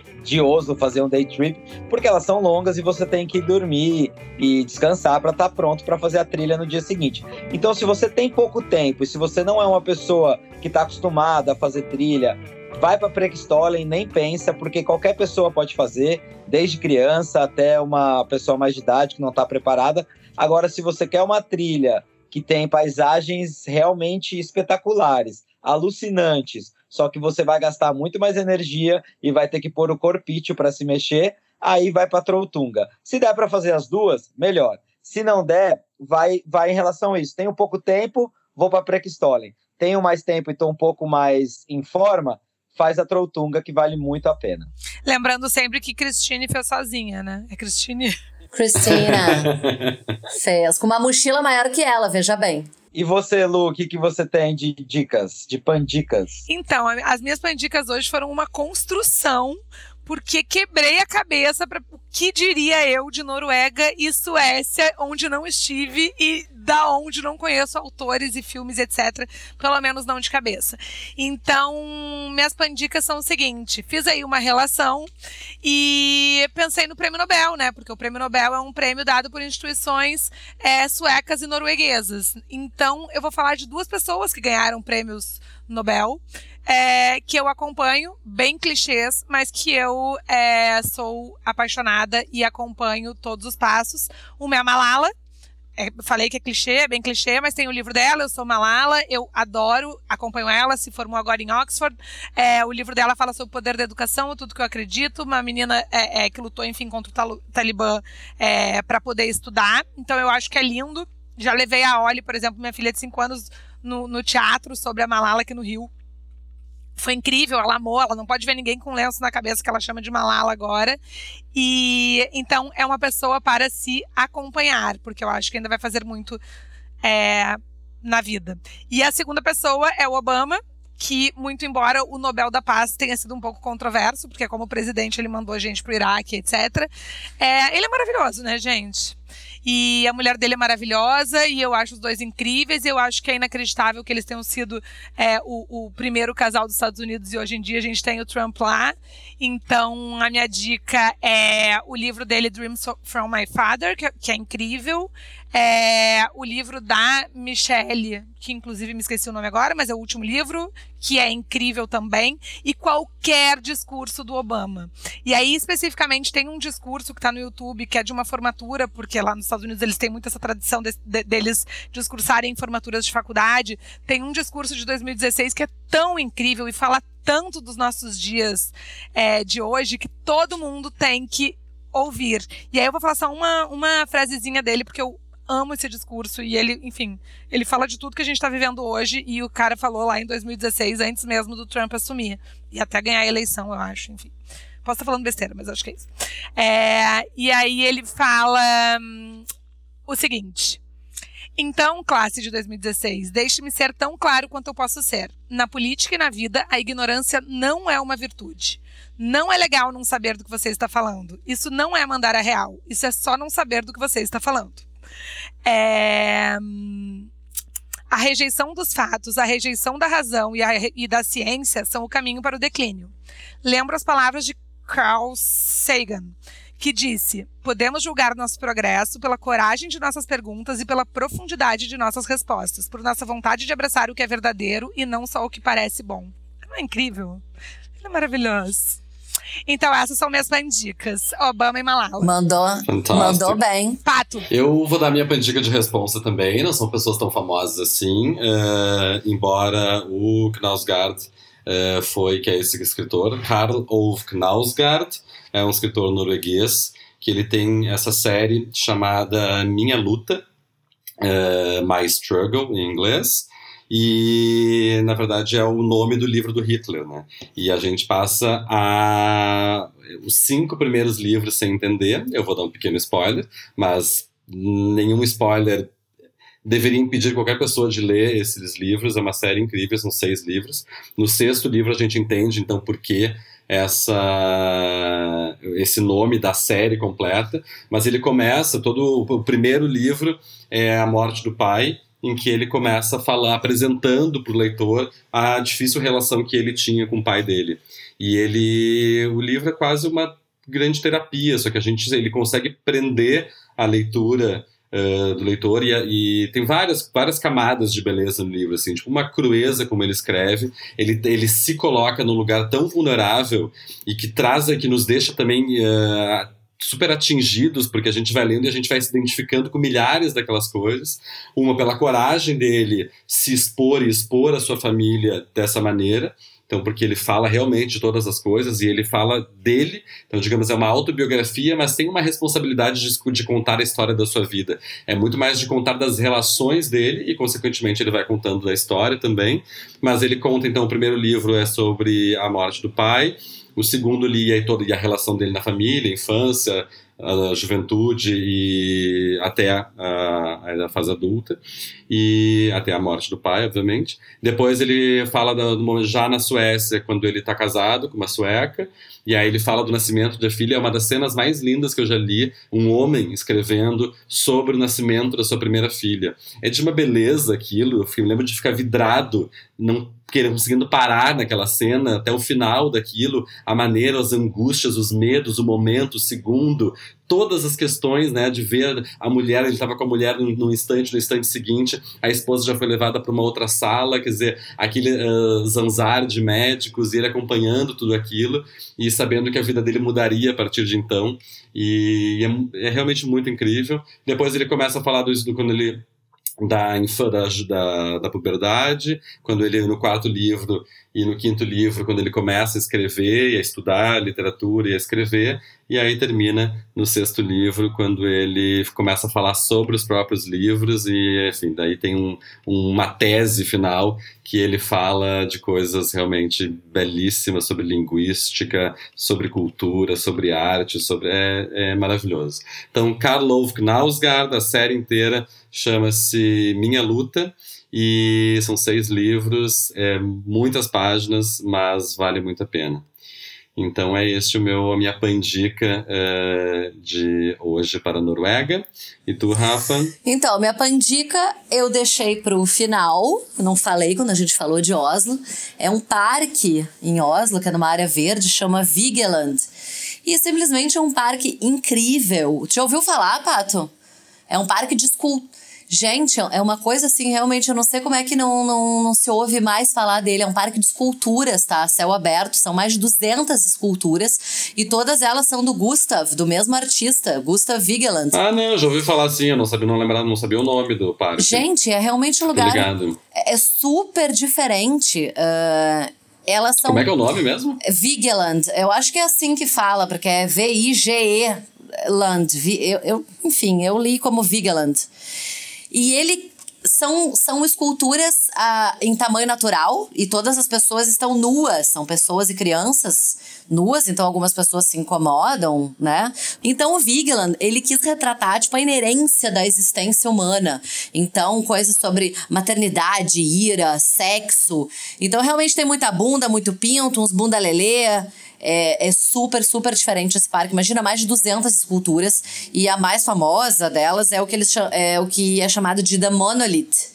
Oslo, fazer um day trip, porque elas são longas e você tem que dormir e descansar para estar tá pronto para fazer a trilha no dia seguinte. Então, se você tem pouco tempo e se você não é uma pessoa que está acostumada a fazer trilha, vai para Preckstolen, nem pensa, porque qualquer pessoa pode fazer, desde criança até uma pessoa mais de idade que não está preparada. Agora, se você quer uma trilha que tem paisagens realmente espetaculares, alucinantes, só que você vai gastar muito mais energia e vai ter que pôr o corpício para se mexer, aí vai para Trolltunga. Se der para fazer as duas, melhor. Se não der, vai vai em relação a isso. Tenho pouco tempo, vou para Preckstolen. Tenho mais tempo e estou um pouco mais em forma, faz a Trolltunga que vale muito a pena. Lembrando sempre que Cristine fez sozinha, né? É Cristine. Cristina <laughs> fez com uma mochila maior que ela, veja bem. E você, Lu, o que, que você tem de dicas, de pandicas? Então, as minhas pandicas hoje foram uma construção, porque quebrei a cabeça para o que diria eu de Noruega e Suécia, onde não estive e da onde não conheço autores e filmes, etc. Pelo menos não de cabeça. Então, minhas pandicas são o seguinte: fiz aí uma relação e pensei no prêmio Nobel, né? Porque o prêmio Nobel é um prêmio dado por instituições é, suecas e norueguesas. Então, eu vou falar de duas pessoas que ganharam prêmios Nobel. É, que eu acompanho, bem clichês, mas que eu é, sou apaixonada e acompanho todos os passos. Uma é a Malala, é, falei que é clichê, é bem clichê, mas tem o livro dela, Eu Sou Malala, eu adoro, acompanho ela, se formou agora em Oxford. É, o livro dela fala sobre o poder da educação, tudo que eu acredito. Uma menina é, é que lutou, enfim, contra o Talibã é, para poder estudar. Então eu acho que é lindo. Já levei a Oli, por exemplo, minha filha de 5 anos, no, no teatro sobre a Malala aqui no Rio foi incrível, ela amou, ela não pode ver ninguém com lenço na cabeça que ela chama de Malala agora. E então é uma pessoa para se acompanhar, porque eu acho que ainda vai fazer muito é, na vida. E a segunda pessoa é o Obama, que, muito embora o Nobel da Paz tenha sido um pouco controverso, porque como presidente ele mandou a gente pro Iraque, etc. É, ele é maravilhoso, né, gente? E a mulher dele é maravilhosa e eu acho os dois incríveis. E eu acho que é inacreditável que eles tenham sido é, o, o, primeiro casal dos Estados Unidos e hoje em dia a gente tem o Trump lá. Então a minha dica é o livro dele, Dreams from My Father, que, que é incrível. É, o livro da Michelle, que inclusive me esqueci o nome agora, mas é o último livro, que é incrível também, e qualquer discurso do Obama. E aí, especificamente, tem um discurso que está no YouTube, que é de uma formatura, porque lá nos Estados Unidos eles têm muito essa tradição de, de, deles discursarem em formaturas de faculdade. Tem um discurso de 2016 que é tão incrível e fala tanto dos nossos dias é, de hoje que todo mundo tem que ouvir. E aí eu vou falar só uma, uma frasezinha dele, porque eu amo esse discurso e ele, enfim, ele fala de tudo que a gente está vivendo hoje e o cara falou lá em 2016, antes mesmo do Trump assumir e até ganhar a eleição, eu acho, enfim. Posso estar falando besteira, mas acho que é isso. É, e aí ele fala hum, o seguinte. Então, classe de 2016, deixe-me ser tão claro quanto eu posso ser. Na política e na vida, a ignorância não é uma virtude. Não é legal não saber do que você está falando. Isso não é mandar a real. Isso é só não saber do que você está falando. É... A rejeição dos fatos, a rejeição da razão e, a, e da ciência são o caminho para o declínio. Lembro as palavras de Carl Sagan, que disse: Podemos julgar nosso progresso pela coragem de nossas perguntas e pela profundidade de nossas respostas, por nossa vontade de abraçar o que é verdadeiro e não só o que parece bom. Não é incrível? Ele é maravilhoso. Então, essas são minhas pandicas. Obama e Malala. Mandou, Fantástico. mandou bem. Pato. Eu vou dar minha pandica de responsa também, não são pessoas tão famosas assim, eh, embora o Knausgaard eh, foi, que é esse escritor, Karl Ove Knausgaard, é um escritor norueguês, que ele tem essa série chamada Minha Luta, eh, My Struggle em inglês, e na verdade é o nome do livro do Hitler, né? E a gente passa a os cinco primeiros livros sem entender. Eu vou dar um pequeno spoiler, mas nenhum spoiler deveria impedir qualquer pessoa de ler esses livros. É uma série incrível, são seis livros. No sexto livro a gente entende então por que essa esse nome da série completa, mas ele começa todo o primeiro livro é a morte do pai em que ele começa a falar, apresentando para o leitor a difícil relação que ele tinha com o pai dele. E ele, o livro é quase uma grande terapia, só que a gente, ele consegue prender a leitura uh, do leitor e, e, tem várias, várias camadas de beleza no livro, assim, tipo uma crueza como ele escreve, ele, ele se coloca num lugar tão vulnerável e que traz, que nos deixa também uh, super atingidos, porque a gente vai lendo e a gente vai se identificando com milhares daquelas coisas. Uma pela coragem dele se expor e expor a sua família dessa maneira. Então, porque ele fala realmente todas as coisas e ele fala dele. Então, digamos, é uma autobiografia, mas tem uma responsabilidade de, de contar a história da sua vida. É muito mais de contar das relações dele e, consequentemente, ele vai contando da história também. Mas ele conta, então, o primeiro livro é sobre a morte do pai. O segundo lia toda a relação dele na família, infância, a juventude e até a, a, fase adulta e até a morte do pai, obviamente. Depois ele fala do, já na Suécia, quando ele está casado com uma sueca, e aí ele fala do nascimento da filha. É uma das cenas mais lindas que eu já li, um homem escrevendo sobre o nascimento da sua primeira filha. É de uma beleza aquilo. Eu lembro de ficar vidrado, não conseguindo parar naquela cena até o final daquilo, a maneira, as angústias, os medos, o momento, o segundo, todas as questões, né, de ver a mulher, ele estava com a mulher no, instante, no instante seguinte, a esposa já foi levada para uma outra sala, quer dizer, aquele uh, zanzar de médicos, e ele acompanhando tudo aquilo e sabendo que a vida dele mudaria a partir de então, e é, é realmente muito incrível. Depois ele começa a falar do quando ele da, da, da, da puberdade, quando ele, no quarto livro e no quinto livro, quando ele começa a escrever e a estudar literatura e a escrever, e aí termina no sexto livro, quando ele começa a falar sobre os próprios livros, e enfim, daí tem um, uma tese final que ele fala de coisas realmente belíssimas sobre linguística, sobre cultura, sobre arte, sobre é, é maravilhoso. Então, Karl Ove Knausgaard, a série inteira chama-se Minha Luta, e são seis livros, é, muitas páginas, mas vale muito a pena. Então é este o meu, a minha pandica uh, de hoje para a Noruega. E tu, Rafa? Então, minha pandica eu deixei para o final, não falei quando a gente falou de Oslo. É um parque em Oslo, que é numa área verde, chama Vigeland. E simplesmente é um parque incrível. Já ouviu falar, Pato? É um parque de escultura Gente, é uma coisa assim, realmente, eu não sei como é que não, não, não se ouve mais falar dele. É um parque de esculturas, tá? Céu aberto, são mais de 200 esculturas e todas elas são do Gustav, do mesmo artista, Gustav Vigeland. Ah, não, eu já ouvi falar assim, eu não sabia, não lembrava, não sabia o nome do parque. Gente, é realmente um lugar. Obrigado. É, é super diferente. Uh, elas são. Como é que é o nome mesmo? Vigeland. Eu acho que é assim que fala, porque é V-I-G-E Land. Eu, eu, enfim, eu li como Vigeland. E ele são, são esculturas ah, em tamanho natural e todas as pessoas estão nuas, são pessoas e crianças nuas, então algumas pessoas se incomodam, né? Então o Vigeland, ele quis retratar tipo a inerência da existência humana. Então coisas sobre maternidade, ira, sexo. Então realmente tem muita bunda, muito pinto, uns bunda. É, é super, super diferente esse parque. Imagina mais de 200 esculturas. E a mais famosa delas é o que, eles, é o que é chamado de The Monolith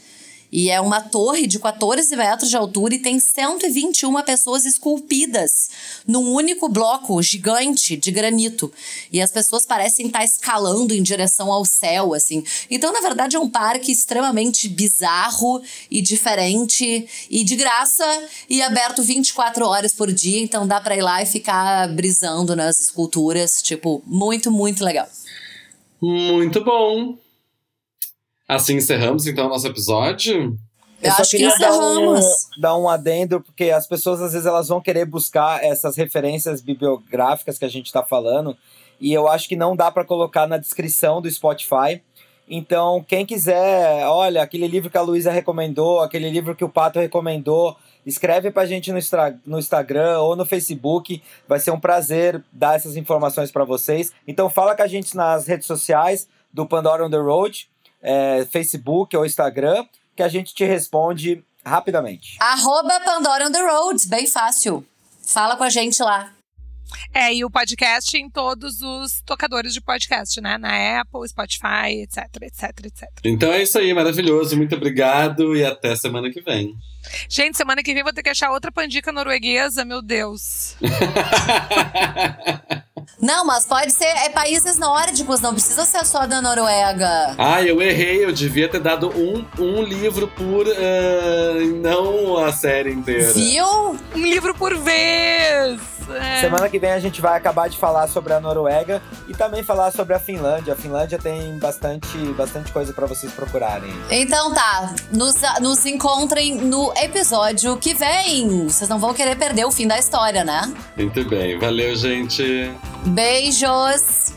e é uma torre de 14 metros de altura e tem 121 pessoas esculpidas num único bloco gigante de granito. E as pessoas parecem estar escalando em direção ao céu, assim. Então, na verdade, é um parque extremamente bizarro e diferente e de graça e aberto 24 horas por dia. Então, dá pra ir lá e ficar brisando nas esculturas. Tipo, muito, muito legal. Muito bom. Assim encerramos então o nosso episódio. Eu, só acho que queria dar um, encerramos. dar um adendo, porque as pessoas às vezes elas vão querer buscar essas referências bibliográficas que a gente está falando, e eu acho que não dá para colocar na descrição do Spotify. Então, quem quiser, olha, aquele livro que a Luísa recomendou, aquele livro que o Pato recomendou, escreve pra gente no, no Instagram ou no Facebook. Vai ser um prazer dar essas informações para vocês. Então, fala com a gente nas redes sociais do Pandora on the Road, é, Facebook ou Instagram, que a gente te responde rapidamente. Arroba Pandora on the Road, bem fácil. Fala com a gente lá. É, e o podcast em todos os tocadores de podcast, né? Na Apple, Spotify, etc, etc, etc. Então é isso aí, maravilhoso. Muito obrigado e até semana que vem. Gente, semana que vem vou ter que achar outra pandica norueguesa, meu Deus. <laughs> Não, mas pode ser. É países nórdicos, não precisa ser só da Noruega. ah, eu errei. Eu devia ter dado um, um livro por. ah, não a série inteira. Viu? Um livro por vez! É. Semana que vem a gente vai acabar de falar sobre a Noruega e também falar sobre a Finlândia. A Finlândia tem bastante, bastante coisa para vocês procurarem. Então tá, nos, nos encontrem no episódio que vem. Vocês não vão querer perder o fim da história, né? Muito bem. Valeu, gente. Beijos!